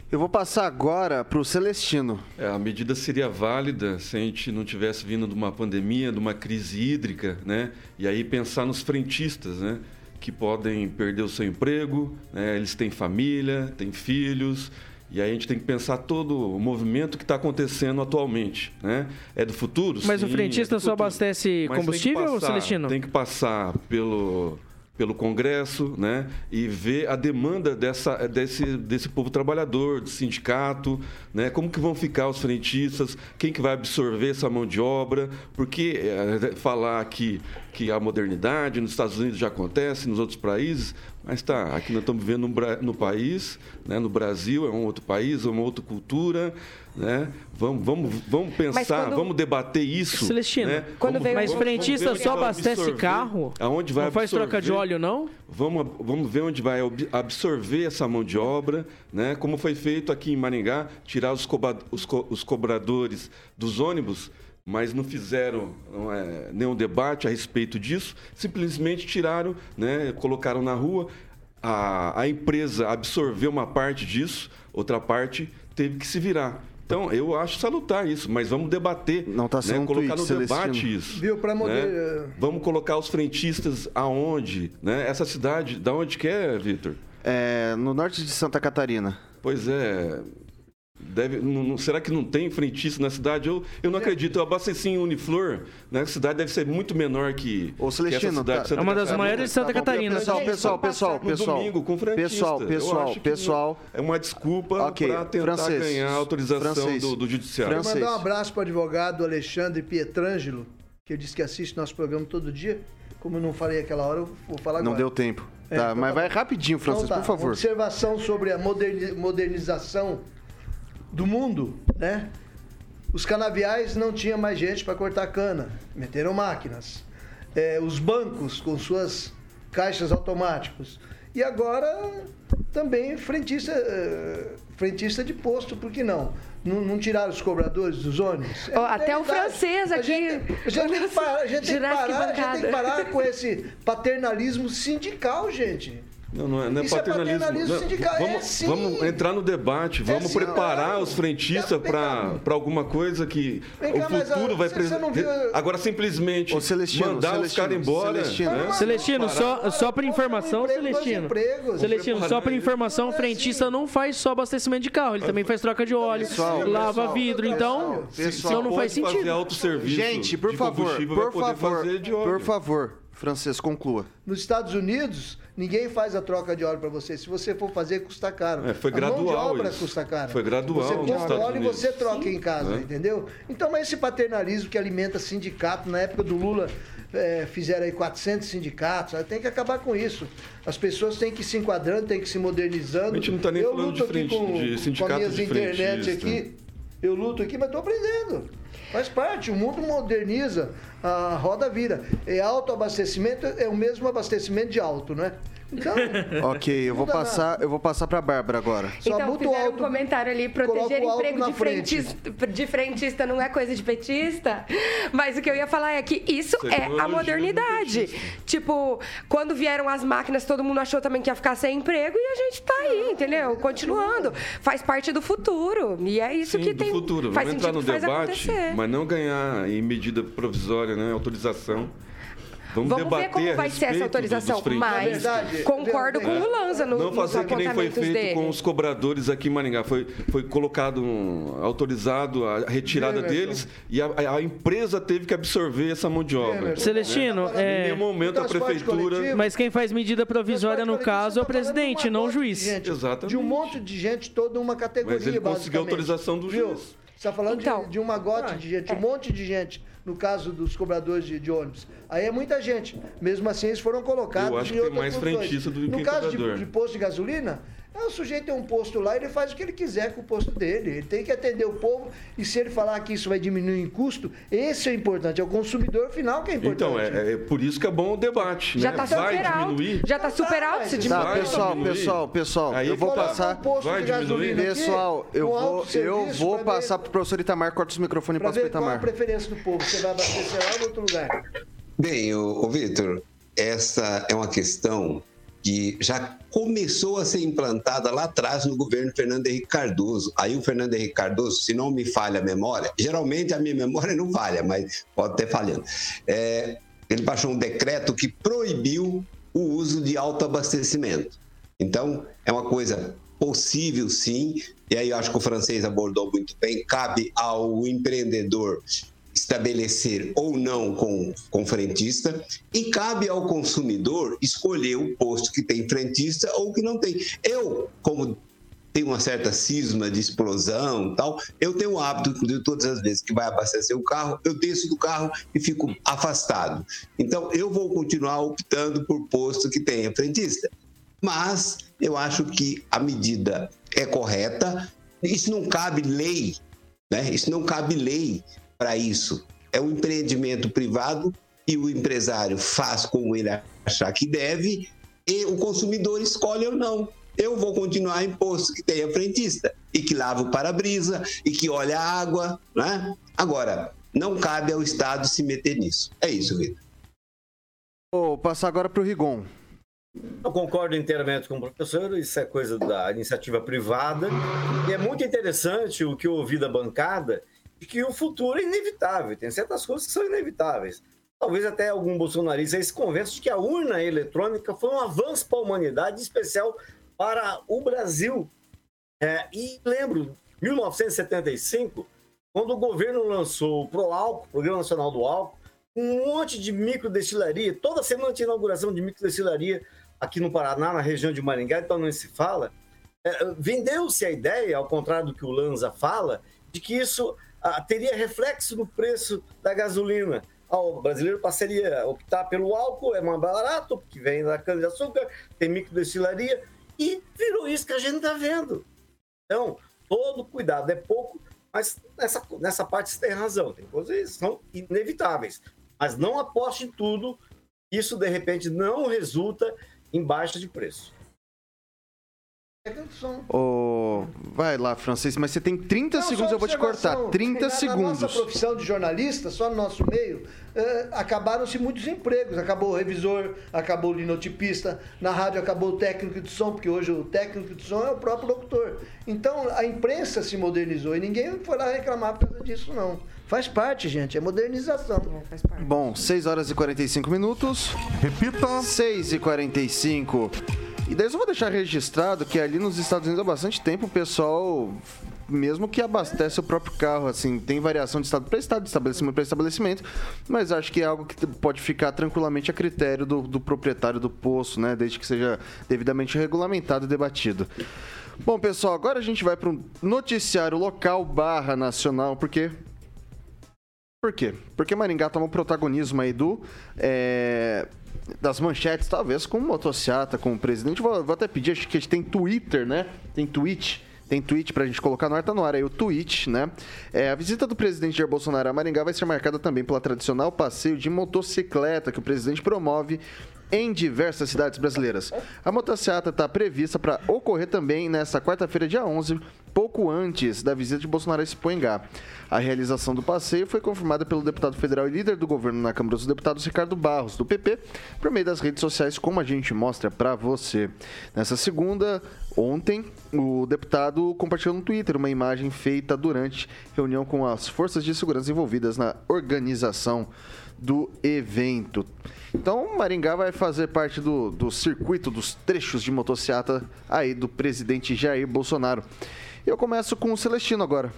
Eu vou passar agora para o Celestino. É, a medida seria válida se a gente não tivesse vindo de uma pandemia, de uma crise hídrica, né? E aí pensar nos frentistas, né? Que podem perder o seu emprego, né? eles têm família, têm filhos, e aí a gente tem que pensar todo o movimento que está acontecendo atualmente, né? É do futuro? Mas o Sim, frentista é só abastece Mas combustível, passar- Celestino? Tem que passar pelo pelo Congresso, né, e ver a demanda dessa, desse, desse povo trabalhador, do sindicato, né, como que vão ficar os frentistas, quem que vai absorver essa mão de obra, porque eh, falar que, que a modernidade nos Estados Unidos já acontece, nos outros países, mas tá, aqui nós estamos vivendo no, no país, né, no Brasil é um outro país, é uma outra cultura, né, vamos, vamos, vamos pensar, quando- vamos debater isso. Celestino, né? Quando Vamos- veio- Mas vamos- frentista vamos só abastece absorver, carro? Aonde vai Não faz troca de absorver. óleo, não? Vamos, vamos ver onde vai absorver essa mão de obra, né? como foi feito aqui em Maringá, tirar os co- os cobradores dos ônibus, mas não fizeram não é, nenhum debate a respeito disso, simplesmente tiraram, né? colocaram na rua. A, a empresa absorveu uma parte disso, outra parte teve que se virar. Então, eu acho salutar isso, mas vamos debater. Não tá sendo né? um Colocar tweet, no debate Celestino. isso. Viu, pra né? moder- Vamos colocar os frentistas aonde? Né? Essa cidade, da onde que é, Vitor? É, no norte de Santa Catarina. Pois é. Deve, não- não- será que não tem frentista na cidade? Eu, eu não acredito. Eu abasteci em Uniflor, né? A cidade deve ser muito menor que, Ô, que Celestino, essa cidade tá- de Santa É uma das Catarina. maiores de Santa Tá bom, Catarina. Pessoal, tá? pessoal, pessoal, No pessoal. domingo, com frentista. Pessoal, pessoal, que pessoal. É uma desculpa Ok, para tentar francês. ganhar a autorização Francês. do, do judiciário. Quero Francês. mandar um abraço para o advogado Alexandre Pietrangelo, que disse que assiste nosso programa todo dia. Como eu não falei aquela hora, eu vou falar agora. Não deu tempo. É, tá, então mas tá vai bom. rapidinho, Francisco, Então tá, por favor. Observação sobre a moderni- modernização do mundo, né? Os canaviais não tinha mais gente para cortar cana, meteram máquinas. É, os bancos com suas caixas automáticos. E agora também frentista, eh, frentista de posto, por que não? Não, não tirar os cobradores dos ônibus? É Ó, até o francês A aqui. gente, a gente tem que parar, a gente tem que Jurassic parar, a gente tem que bancada. parar com esse paternalismo sindical, gente. Não, não é, não é Isso é paternalismo. paternalismo Não, sindical, é vamos, sim. vamos entrar no debate, vamos sim, preparar claro. os frentistas para alguma coisa que Vem o cá, futuro ah, vai não viu- Agora simplesmente Ô, Celestino, mandar os Celestino, caras embora. Celestino. né? Celestino, só, só para informação, emprego, Celestino. Celestino, só para informação, o É frentista assim. não faz só abastecimento de carro, ele também faz troca de óleo, Pessoal, lava pessoal, vidro, então, pessoal, não faz sentido. Gente, por favor, por favor, por favor, Francês, conclua. Nos Estados Unidos, ninguém faz a troca de óleo para você. Se você for fazer, custa caro. É, foi a mão de gradual obra isso. custa caro. Foi gradual Você compra óleo e você troca em casa, Né? entendeu? Então, mas esse paternalismo que alimenta sindicato, na época do Lula, é, fizeram aí 400 sindicatos, tem que acabar com isso. As pessoas têm que ir se enquadrando, têm que se modernizando. A gente não tá nem eu falando de frente- aqui com, de com sindicato as minhas de internet frentista. aqui. Eu luto aqui, mas estou aprendendo. Faz parte, o mundo moderniza, a roda vira. E autoabastecimento é o mesmo abastecimento de alto, não é? Então, Ok, eu vou passar, eu vou passar para Bárbara agora. só Então, muda o fizeram alto. um comentário ali, proteger emprego de frentista, de frentista não é coisa de petista. Mas o que eu ia falar é que isso Isso é é a modernidade. Tipo, quando vieram as máquinas, todo mundo achou também que ia ficar sem emprego e a gente tá aí, entendeu? Continuando. Faz parte do futuro. E é isso Sim, que do tem. futuro. Faz Vamos entrar no que faz debate, acontecer. mas não ganhar em medida provisória, né? Autorização. Vamos, Vamos debater ver como vai ser essa autorização. Mas verdade, concordo com é. o Lanza no, Não fazer que nem foi feito dele. com os cobradores aqui em Maringá. Foi, foi colocado, um, autorizado a retirada deles e a, a empresa teve que absorver essa mão de obra. Emerson. Celestino, Em é, nenhum momento a prefeitura. coletivo. mas quem faz medida provisória no caso é o presidente, não o juiz. gente, Exatamente. De um monte de gente, toda uma categoria, Mas ele conseguiu autorização do juiz. Você está falando Então, de, de uma gota de gente, um monte de gente, no caso dos cobradores de, de ônibus. Aí é muita gente. Mesmo assim, eles foram colocados Eu acho em que tem mais funções. frentista do que No caso de, de posto de gasolina, o sujeito tem um posto lá, ele faz o que ele quiser com o posto dele. Ele tem que atender o povo e se ele falar que isso vai diminuir em custo, esse é o importante, é o consumidor final que é importante. Então, é, é por isso que é bom o debate. Já né? tá vai super alto. diminuir. Já tá super alto mas se tá, diminuir. Tá, pessoal, diminuir. pessoal, pessoal, Aí eu vou passar. um posto Vai de diminuir. Pessoal, eu vou, eu vou pra passar ver- pro professor Itamar, corta os microfones e passa pro ver qual a Itamar. preferência do povo. Você vai abastecer lá ou em outro lugar? Bem, o, o Vitor, essa é uma questão que já começou a ser implantada lá atrás no governo Fernando Henrique Cardoso. Aí o Fernando Henrique Cardoso, se não me falha a memória, geralmente a minha memória não falha, mas pode ter falhando. É, ele baixou um decreto que proibiu o uso de autoabastecimento. Então, é uma coisa possível, sim, e aí eu acho que o francês abordou muito bem, cabe ao empreendedor estabelecer ou não com, com frentista e cabe ao consumidor escolher o posto que tem frentista ou que não tem. Eu, como tenho uma certa cisma de explosão tal, eu tenho o hábito de todas as vezes que vai abastecer o carro, eu desço do carro e fico afastado. Então, eu vou continuar optando por posto que tenha frentista. Mas eu acho que a medida é correta. Isso não cabe lei, né? Isso não cabe lei para isso. É um empreendimento privado e o empresário faz como ele achar que deve e o consumidor escolhe ou não. Eu vou continuar em posto que tenha frentista e que lava o para-brisa e que olha a água, né? Agora, não cabe ao Estado se meter nisso. É isso, Vitor. Vou passar agora pro Rigon. Eu concordo inteiramente com o professor, isso é coisa da iniciativa privada. E é muito interessante o que eu ouvi da bancada, de que o futuro é inevitável. Tem certas coisas que são inevitáveis. Talvez até algum bolsonarista se convença de que a urna eletrônica foi um avanço para a humanidade, em especial para o Brasil. É, e lembro, 1975, quando o governo lançou o ProAlco, Programa Nacional do Álcool, um monte de microdestilaria, toda semana tinha inauguração de microdestilaria aqui no Paraná, na região de Maringá, então não se fala. É, Vendeu-se a ideia, ao contrário do que o Lanza fala, de que isso ah, teria reflexo no preço da gasolina. Ah, o brasileiro passaria a optar pelo álcool, é mais barato, porque vem da cana-de-açúcar, tem microdestilaria, e virou isso que a gente está vendo. Então, todo cuidado é pouco, mas nessa, nessa parte você tem razão, tem coisas que são inevitáveis. Mas não aposte em tudo, isso de repente não resulta em baixa de preço. Ô, vai lá, Francês, mas você tem 30 Não, segundos, eu vou te cortar. observação. 30 Na- segundos. Na nossa profissão de jornalista, só no nosso meio, eh, acabaram-se muitos empregos. Acabou o revisor, acabou o linotipista, na rádio acabou o técnico de som, porque hoje o técnico de som é o próprio locutor. Então a imprensa se modernizou e ninguém foi lá reclamar por causa disso, não. Faz parte, gente, é modernização. Bom, 6 horas e 45 minutos. Repita. 6 e 45. E daí eu vou deixar registrado que ali nos Estados Unidos há bastante tempo o pessoal, mesmo que abastece o próprio carro, assim, tem variação de estado para estado, de estabelecimento para estabelecimento, mas acho que é algo que pode ficar tranquilamente a critério do, do proprietário do poço, né? Desde que seja devidamente regulamentado e debatido. Bom, pessoal, agora a gente vai para um noticiário local barra nacional, porque por quê? Porque Maringá tomou protagonismo aí do. é, das manchetes, talvez com motociata, com o presidente. Vou, vou até pedir, acho que a gente tem Twitter, né? Tem tweet. Tem tweet pra gente colocar no ar, tá no ar aí o tweet, né? É, a visita do presidente Jair Bolsonaro a Maringá vai ser marcada também pela tradicional passeio de motocicleta que o presidente promove em diversas cidades brasileiras. A motociata está prevista para ocorrer também nesta quarta-feira, dia 11, pouco antes da visita de Bolsonaro a Expoingá. A realização do passeio foi confirmada pelo deputado federal e líder do governo na Câmara dos Deputados, Ricardo Barros, do PP, por meio das redes sociais, como a gente mostra para você. Nessa segunda, ontem, o deputado compartilhou no Twitter uma imagem feita durante reunião com as forças de segurança envolvidas na organização do evento. Então, Maringá vai fazer parte do, do circuito dos trechos de motociata aí do presidente Jair Bolsonaro. Eu começo com o Celestino agora.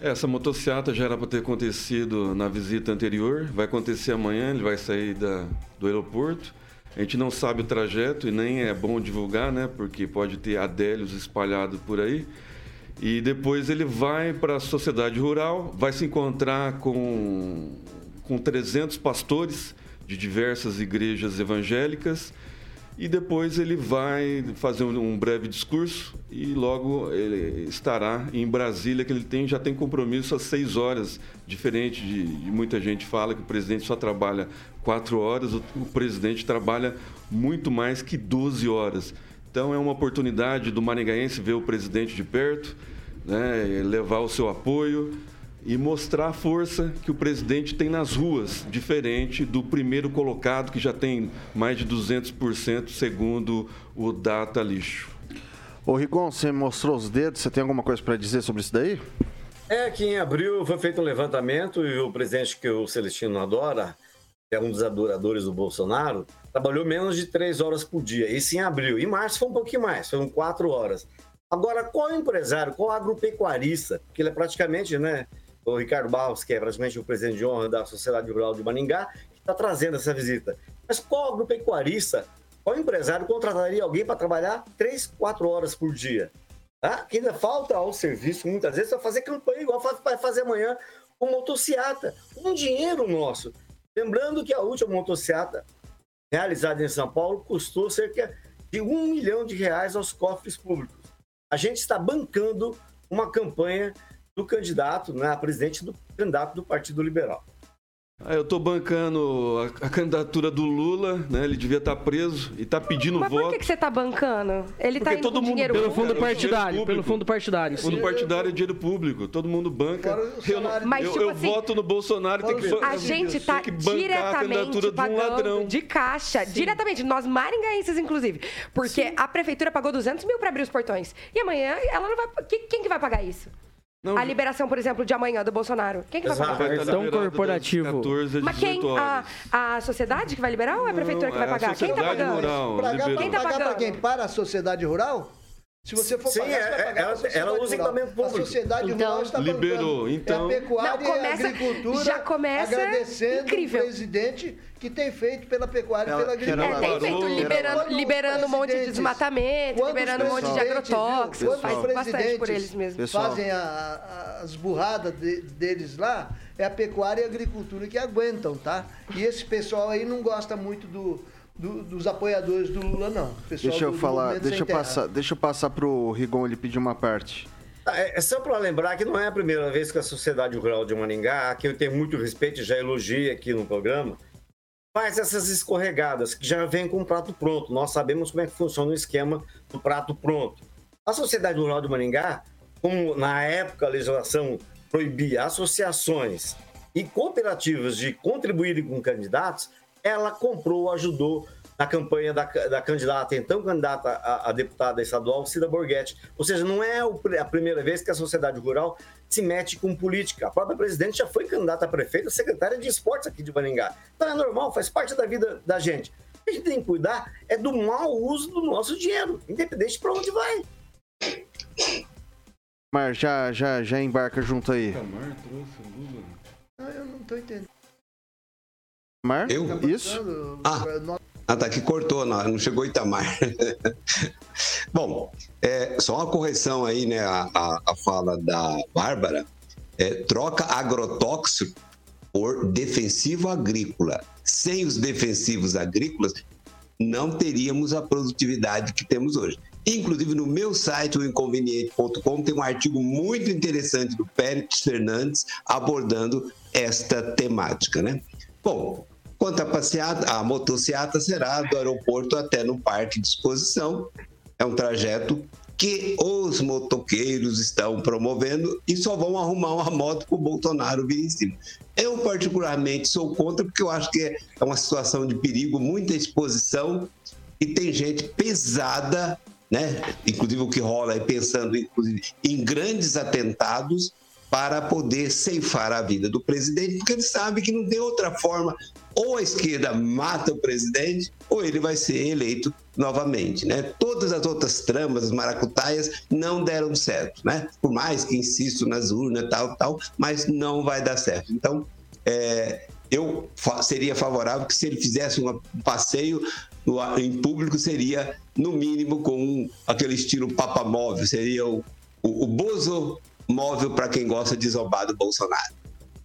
Essa motociata já era para ter acontecido na visita anterior, vai acontecer amanhã, ele vai sair da, do aeroporto. A gente não sabe o trajeto e nem é bom divulgar, né? Porque pode ter adélios espalhados por aí. E depois ele vai para a sociedade rural, vai se encontrar com, com 300 pastores de diversas igrejas evangélicas e depois ele vai fazer um, breve discurso e logo ele estará em Brasília, que ele tem, já tem compromisso às seis horas, diferente de, de muita gente fala que o presidente só trabalha quatro horas, o, o presidente trabalha muito mais que 12 horas. Então é uma oportunidade do maringaense ver o presidente de perto, né, levar o seu apoio e mostrar a força que o presidente tem nas ruas, diferente do primeiro colocado, que já tem mais de 200%, segundo o Data Lixo. Ô Rigon, você mostrou os dedos, você tem alguma coisa para dizer sobre isso daí? É que em abril foi feito um levantamento e o presidente que o Celestino adora, que é um dos adoradores do Bolsonaro, trabalhou menos de três horas por dia. Isso em abril. Em março foi um pouquinho mais, foram quatro horas. Agora, qual empresário, qual agropecuarista, que ele é praticamente, né, o Ricardo Barros, que é praticamente o presidente de honra da Sociedade Rural de Maningá, que está trazendo essa visita. Mas qual agropecuarista, qual empresário contrataria alguém para trabalhar três, quatro horas por dia? Tá? Que ainda falta ao serviço, muitas vezes, para fazer campanha igual vai fazer amanhã com motociata, com dinheiro nosso. Lembrando que a última motociata realizada em São Paulo custou cerca de um milhão de reais aos cofres públicos. A gente está bancando uma campanha do candidato, né, a presidente do candidato do Partido Liberal. Ah, eu estou bancando a, a, candidatura do Lula, né? Ele devia estar preso e está pedindo Mas voto. por que, que você está bancando? Ele está indo todo com mundo dinheiro Pelo público? fundo partidário, público. pelo fundo partidário. Fundo sim. partidário é dinheiro público, todo mundo banca. Eu, não- Mas, eu- tipo eu assim, voto no Bolsonaro, tem que, A gente está tem que bancar a diretamente candidatura de um ladrão. pagando de caixa, diretamente, nós maringaenses, inclusive. Porque a prefeitura pagou 200 mil para abrir os portões. E amanhã ela não vai. que- Quem que vai pagar isso? Não, A liberação, por exemplo, de amanhã do Bolsonaro. Quem que vai Exato. pagar? Cartão das corporativo. 14 às Mas quem? 18 A, a sociedade que vai liberar ou é a prefeitura Não, que vai é pagar? Quem tá pagando? rural. Pra, Quem tá pagar pra pagando? quem? Para a sociedade rural? Se você for Sim, pagar, você vai é- pagar pra ela- ela usa rural. equipamento público. A sociedade Então- rural está Liberou, bancando. então- É a pecuária Não, começa- e a agricultura já começa agradecendo incrível. o presidente que tem feito pela pecuária e Ela- pela que era É, agricultura. tem feito liberando, Quando liberando um monte de presidentes- desmatamento, liberando um monte de presidentes, agrotóxicos. viu? Quando Faz os bastante por presidentes eles mesmo. Pessoal. Fazem a- a- as burradas de- deles lá, é a pecuária e a agricultura que aguentam, tá? E esse pessoal aí não gosta muito do, do- dos apoiadores do Lula, não. Pessoal Deixa eu do- do falar, deixa eu passar, deixa eu passar pro Rigon ele pedir uma parte. É, é só para lembrar que não é a primeira vez que a Sociedade Rural de Maningá, a quem eu tenho muito respeito, e já elogiei aqui no programa, faz essas escorregadas, que já vem com o prato pronto. Nós sabemos como é que funciona o esquema do prato pronto. A Sociedade Rural de Maringá, como na época a legislação proibia associações e cooperativas de contribuírem com candidatos, ela comprou, ajudou na campanha da, da candidata, então candidata a, a, deputada estadual, Cida Borghetti. Ou seja, não é a primeira vez que a sociedade rural se mete com política. A própria presidente já foi candidata a prefeita, secretária de esportes aqui de Maringá. Então é normal, faz parte da vida da gente. O que a gente tem que cuidar é do mau uso do nosso dinheiro, independente para onde vai. Mar, já, já, já embarca junto aí. Mar trouxe Lula. Ah, eu não tô entendendo. Mar? Eu? Tá Isso? Ah. Ah, tá, que cortou, não, não chegou Itamar. Bom, é, só uma correção aí, né, a, a, a fala da Bárbara. É, troca agrotóxico por defensivo agrícola. Sem os defensivos agrícolas, não teríamos a produtividade que temos hoje. Inclusive, no meu site, o inconveniente.com, tem um artigo muito interessante do Pérez Fernandes abordando esta temática, né? Bom, quanto à passeata, a motociata será do aeroporto até no parque de exposição. É um trajeto que os motoqueiros estão promovendo e só vão arrumar uma moto para o Bolsonaro vir em cima. Eu, particularmente, sou contra, porque eu acho que é uma situação de perigo, muita exposição e tem gente pesada né? Inclusive o que rola é pensando em grandes atentados para poder ceifar a vida do presidente, porque ele sabe que não tem outra forma. Ou a esquerda mata o presidente, ou ele vai ser eleito novamente, né? Todas as outras tramas, as maracutaias, não deram certo, né? Por mais que insisto nas urnas, tal, tal, mas não vai dar certo. Então, é, eu seria favorável que se ele fizesse um passeio em público seria, no mínimo, com aquele estilo papamóvel, seria o, o, o Bozo móvel para quem gosta de zombar do Bolsonaro.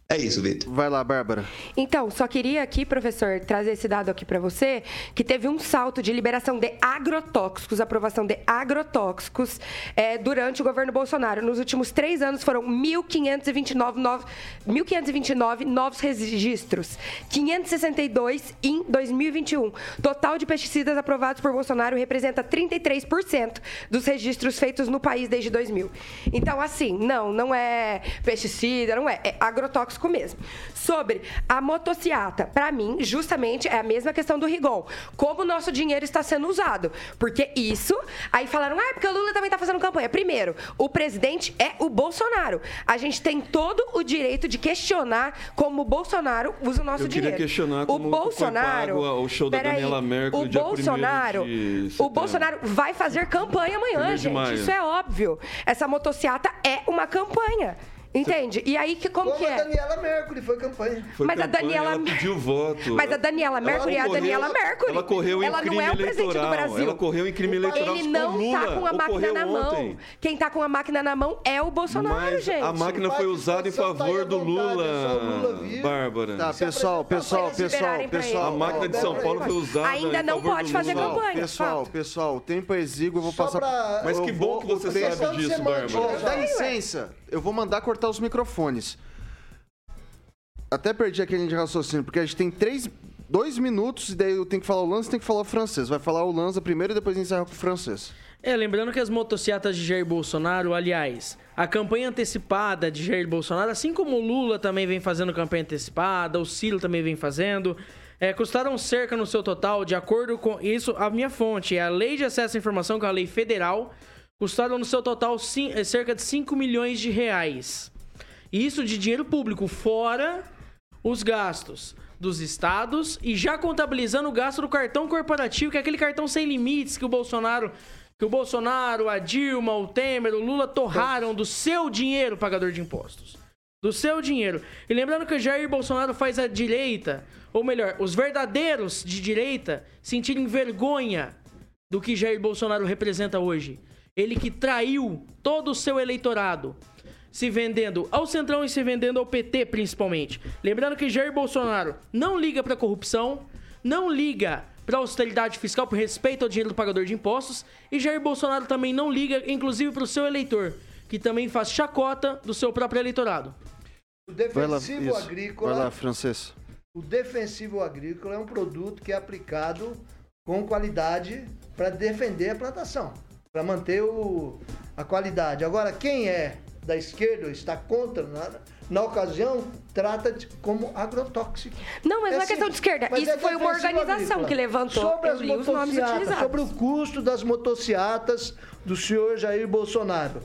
É isso, Vitor. Vai lá, Bárbara. Então, só queria aqui, professor, trazer esse dado aqui para você, que teve um salto de liberação de agrotóxicos, aprovação de agrotóxicos é, durante o governo Bolsonaro. Nos últimos três anos foram 1.529 novos, 1.529 novos registros, 562 em 2021. Total de pesticidas aprovados por Bolsonaro representa 33% dos registros feitos no país desde 2000. Então, assim, não, não é pesticida, não é, é agrotóxico tóxico mesmo. Sobre a motociata, para mim, justamente é a mesma questão do Rigon. Como o nosso dinheiro está sendo usado. Porque isso, aí falaram, ah, porque o Lula também está fazendo campanha. Primeiro, o presidente é o Bolsonaro. A gente tem todo o direito de questionar como o Bolsonaro usa o nosso Eu dinheiro. queria questionar como o Bolsonaro, o show da Daniela Merkel o Bolsonaro, o Bolsonaro vai fazer campanha amanhã, gente. Isso é óbvio. Essa motociata é uma campanha. Entende? E aí, que, como, como que é? a Daniela Mercury foi campanha. Foi mas campanha, a Daniela ela pediu voto. Mas a Daniela Mercury é a Daniela Mercury. Ela correu em ela crime não é o eleitoral. presidente do Brasil. Ela correu em crime eleitoral. Ele não Lula. tá com a máquina na ontem. mão. Quem tá com a máquina na mão é o Bolsonaro, mas gente. a máquina foi usada em favor do Lula, Bárbara. Tá, pessoal, pessoal, pessoal, pessoal. A máquina de São Paulo foi usada Ainda não pode fazer campanha. Pessoal, pessoal, o tempo é exíguo, eu vou passar... Mas que bom que você sabe disso, Bárbara. Dá licença, eu vou mandar cortar os microfones. Até perdi aquele de raciocínio, porque a gente tem três, dois minutos e daí eu tenho que falar o Lanza tem que falar o francês. Vai falar o Lanza primeiro e depois encerra com o francês. É, lembrando que as motocicletas de Jair Bolsonaro, aliás, a campanha antecipada de Jair Bolsonaro, assim como o Lula também vem fazendo campanha antecipada, o Ciro também vem fazendo, é, custaram cerca no seu total, de acordo com isso, a minha fonte é a Lei de Acesso à Informação, que é a lei federal, custaram no seu total é, cerca de 5 milhões de reais. Isso de dinheiro público, fora os gastos dos estados e já contabilizando o gasto do cartão corporativo, que é aquele cartão sem limites que o Bolsonaro que o Bolsonaro, a Dilma, o Temer, o Lula torraram do seu dinheiro, pagador de impostos. Do seu dinheiro. E lembrando que o Jair Bolsonaro faz a direita, ou melhor, os verdadeiros de direita sentirem vergonha do que Jair Bolsonaro representa hoje. Ele que traiu todo o seu eleitorado se vendendo ao Centrão e se vendendo ao PT, principalmente. Lembrando que Jair Bolsonaro não liga para corrupção, não liga para austeridade fiscal, por respeito ao dinheiro do pagador de impostos, e Jair Bolsonaro também não liga, inclusive, para o seu eleitor, que também faz chacota do seu próprio eleitorado. O defensivo lá, agrícola. Vai lá, francês. O defensivo agrícola é um produto que é aplicado com qualidade para defender a plantação. para manter o, a qualidade. Agora, quem é da esquerda ou está contra, na, na ocasião, trata de, como agrotóxico. Não, mas não é questão de esquerda. mas Isso é foi uma organização que levantou. Sobre as utilizados. sobre o custo das motociatas do senhor Jair Bolsonaro.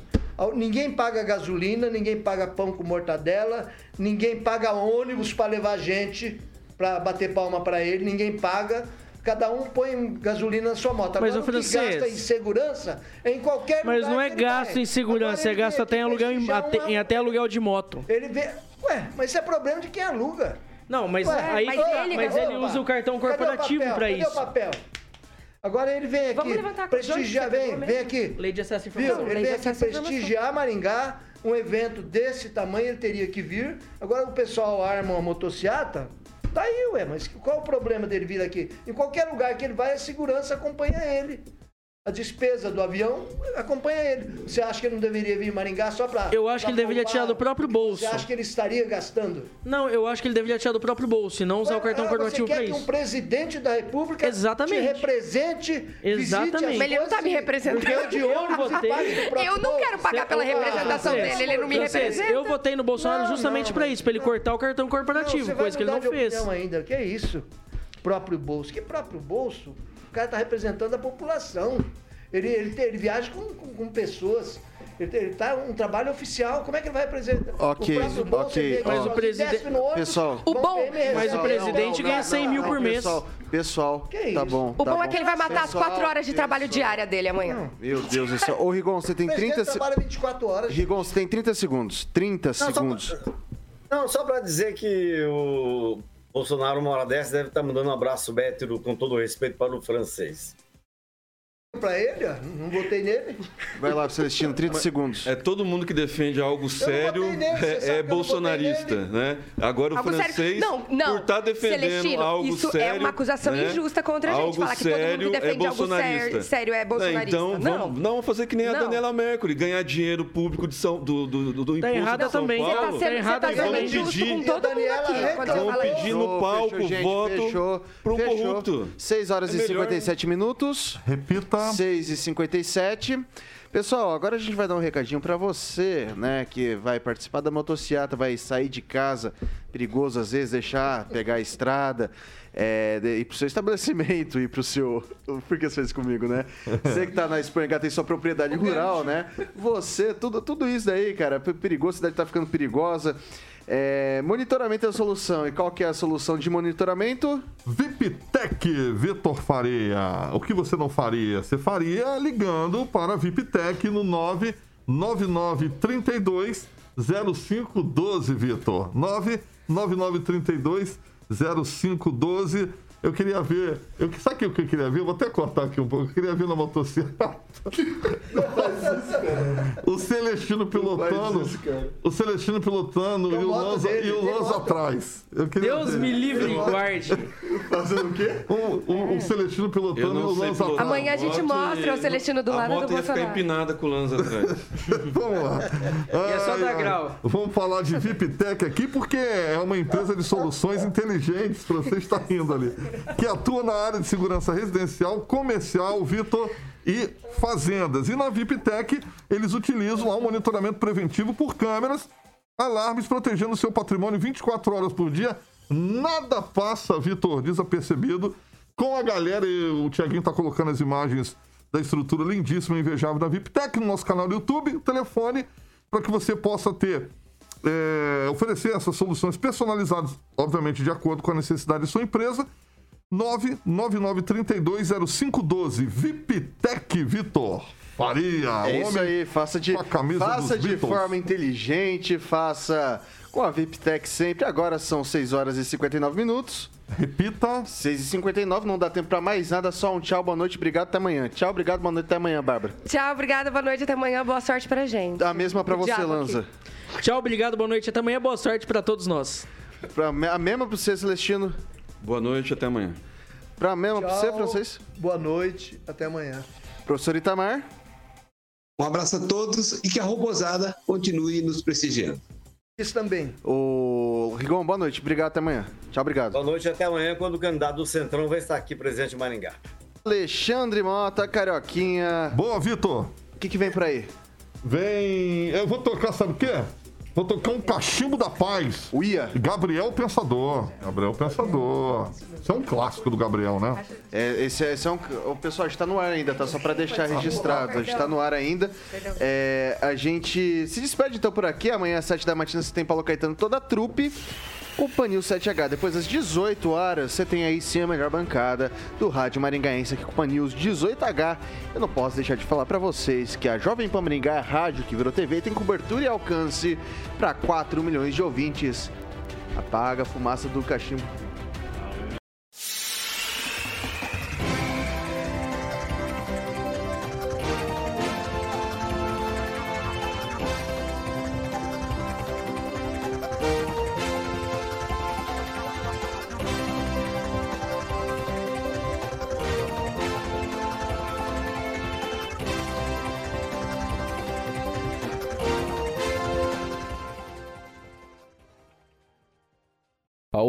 Ninguém paga gasolina, ninguém paga pão com mortadela, ninguém paga ônibus para levar gente para bater palma para ele, ninguém paga. Cada um põe gasolina na sua moto. Mas, Agora, o que francês- gasta em segurança é em qualquer Mas lugar não é que ele gasto vai. em segurança, Agora é ele gasto até em aluguel, em, prestigiar até, uma- em até aluguel de moto. Ele vê. Ué, mas isso é problema de quem aluga. Não, mas Ué, aí mas tá, ele- mas ele usa o cartão corporativo papel? pra Cadê isso. o papel? Agora ele vem Vamos aqui levantar a prestigiar, vem, vem aqui. Lei de acesso à Viu? informação. Ele Lei vem aqui prestigiar Maringá, um evento desse tamanho, ele teria que vir. Agora o pessoal arma uma motociata. Tá aí, ué, mas qual o problema dele vir aqui? Em qualquer lugar que ele vai, a segurança acompanha ele. A despesa do avião acompanha ele. Você acha que ele não deveria vir em Maringá só pra. Eu acho que pra ele deveria tirar do próprio bolso. Você acha que ele estaria gastando? Não, eu acho que ele deveria tirar do próprio bolso e não usar o cartão Ah, corporativo você quer pra que isso. um presidente da República Exatamente. te represente, Exatamente. Mas ele não tá me representando. ganhe de Eu ônibus Eu não quero pagar pela Você- representação dele, ele não me representa. Eu votei no Bolsonaro Não, justamente não, pra mas- isso, pra ele não. cortar o cartão Não, corporativo, vai coisa que ele não fez. opinião ainda. Que isso? Próprio bolso. Que próprio bolso? O cara tá representando a população. Ele, ele, ele viaja com, com, com pessoas. Ele, ele tá um trabalho oficial. Como é que ele vai representar? Ok, o próprio bolso, ok, Mas o ó, preside- desce no ônibus, Pessoal. O bom- Mas o presidente ganha 100 mil por mês. Pessoal, pessoal Que tá bom. O tá bom é que ele vai matar as Pessoal, quatro horas de trabalho diária dele amanhã. Meu Deus do céu. Ô, Rigon, você tem O presidente 30 se... trabalha 24 horas. Rigon, você tem 30 segundos. 30 só- segundos. Não, só pra dizer que o Bolsonaro, uma hora dessa, deve estar mandando um abraço hétero, com todo respeito, para o francês. Pra ele, ó. Não votei nele. Vai lá, Celestino, 30 segundos. É todo mundo que defende algo sério nele, é, é bolsonarista, né? Agora o Algo sério. francês, Não, não. por estar defendendo Celestino, algo isso sério, é uma acusação né? injusta contra a gente. Algo Falar que todo mundo que sério defende é algo bolsonarista. sério- sério é bolsonarista. Então Não. vamos, não vamos fazer que nem a Não. Daniela Mercury, ganhar dinheiro público de São, do, do, do, do imposto errada de São também. Tá Paulo. Você tá sendo, errado você tá sendo também. injusto Pedir- com todo mundo aqui. Quando Pedir isso. no palco voto para um fechou. corrupto. 6 horas É e melhor- 57 minutos. Repita. 6 e 57. Pessoal, agora a gente vai dar um recadinho pra você, né, que vai participar da motociata, vai sair de casa, perigoso às vezes deixar, pegar a estrada, é, ir pro seu estabelecimento, ir pro seu... Por que você fez comigo, né? Você que tá na Espanha, tem sua propriedade rural, né? Você, tudo, tudo isso daí, cara, é perigoso, a cidade tá ficando perigosa. É, monitoramento é a solução. E qual que é a solução de monitoramento? VIPTEC, Vitor Faria. O que você não faria? Você faria ligando para a VIPTEC no 99932 0512, Vitor. 99932 0512. Eu queria ver. Eu, sabe o que eu queria ver? Eu vou até cortar aqui um pouco. Eu queria ver na motocicleta. o Celestino pilotando. O Celestino pilotando e o Lanza, dele, e o tem Lanza atrás. Deus ver. me livre e guarde. Fazendo o quê? O, o, o Celestino pilotando e o Lanza atrás. Amanhã a gente mostra o Celestino do a lado do moto ia ficar Bolsonaro. empinada com o Lanza atrás. Vamos lá. E é só Ai, dar ai. grau. Vamos falar de VIPTEC aqui, porque é uma empresa de soluções inteligentes, para você estar rindo ali, que atua na área de segurança residencial, comercial, Vitor, e fazendas. E na VIPTEC, eles utilizam lá um monitoramento preventivo por câmeras, alarmes protegendo o seu patrimônio 24 horas por dia. Nada passa, Vitor, desapercebido. Com a galera, e o Tiaguinho tá colocando as imagens da estrutura lindíssima e invejável da VIPTEC no nosso canal do YouTube, o telefone, para que você possa ter, é, oferecer essas soluções personalizadas, obviamente de acordo com a necessidade de sua empresa. 999320512, VIPTEC Vitor Faria. É isso homem aí, faça de, com a camisa faça dos de Beatles. forma inteligente, faça com a VIPTEC sempre. Agora são 6 horas e 59 minutos. Repita. 6 e 59 não dá tempo pra mais nada, só um tchau, boa noite, obrigado, até amanhã. Tchau, obrigado, boa noite, até amanhã, Bárbara. Tchau, obrigada, boa noite, até amanhã, boa sorte pra gente. A mesma pra O você, diabo aqui. Lanza. Tchau, obrigado, boa noite. Até amanhã, boa sorte pra todos nós. Pra, a mesma pra você, Celestino. Boa noite, até amanhã. Pra mesma pra você, francês. Boa noite, até amanhã. Professor Itamar. Um abraço a todos e que a robozada continue nos prestigiando. Isso também. O Rigon, boa noite, obrigado, até amanhã. Tchau, obrigado. Boa noite até amanhã, quando o candidato do Centrão vai estar aqui presente em Maringá. Alexandre Mota, Carioquinha. Boa, Vitor. O que, que vem por aí? Vem. Eu vou tocar, sabe o quê? Vou tocar um cachimbo da paz. Uia. Gabriel Pensador. Gabriel Pensador. Isso é um clássico do Gabriel, né? É, esse, é- esse é um. O pessoal, a gente tá no ar ainda, tá? Só pra deixar registrado. A gente tá no ar ainda. É, a gente se despede então por aqui. Amanhã às 7 da matina você tem Paulo Caetano toda a trupe. Com o Panil 7H. Depois às 18 horas, você tem aí sim a melhor bancada do Rádio Maringaense aqui com o Panil 18H. Eu não posso deixar de falar pra vocês que a Jovem Pan Maringá é a rádio que virou TV tem cobertura e alcance pra 4 milhões de ouvintes. Apaga a fumaça do cachimbo.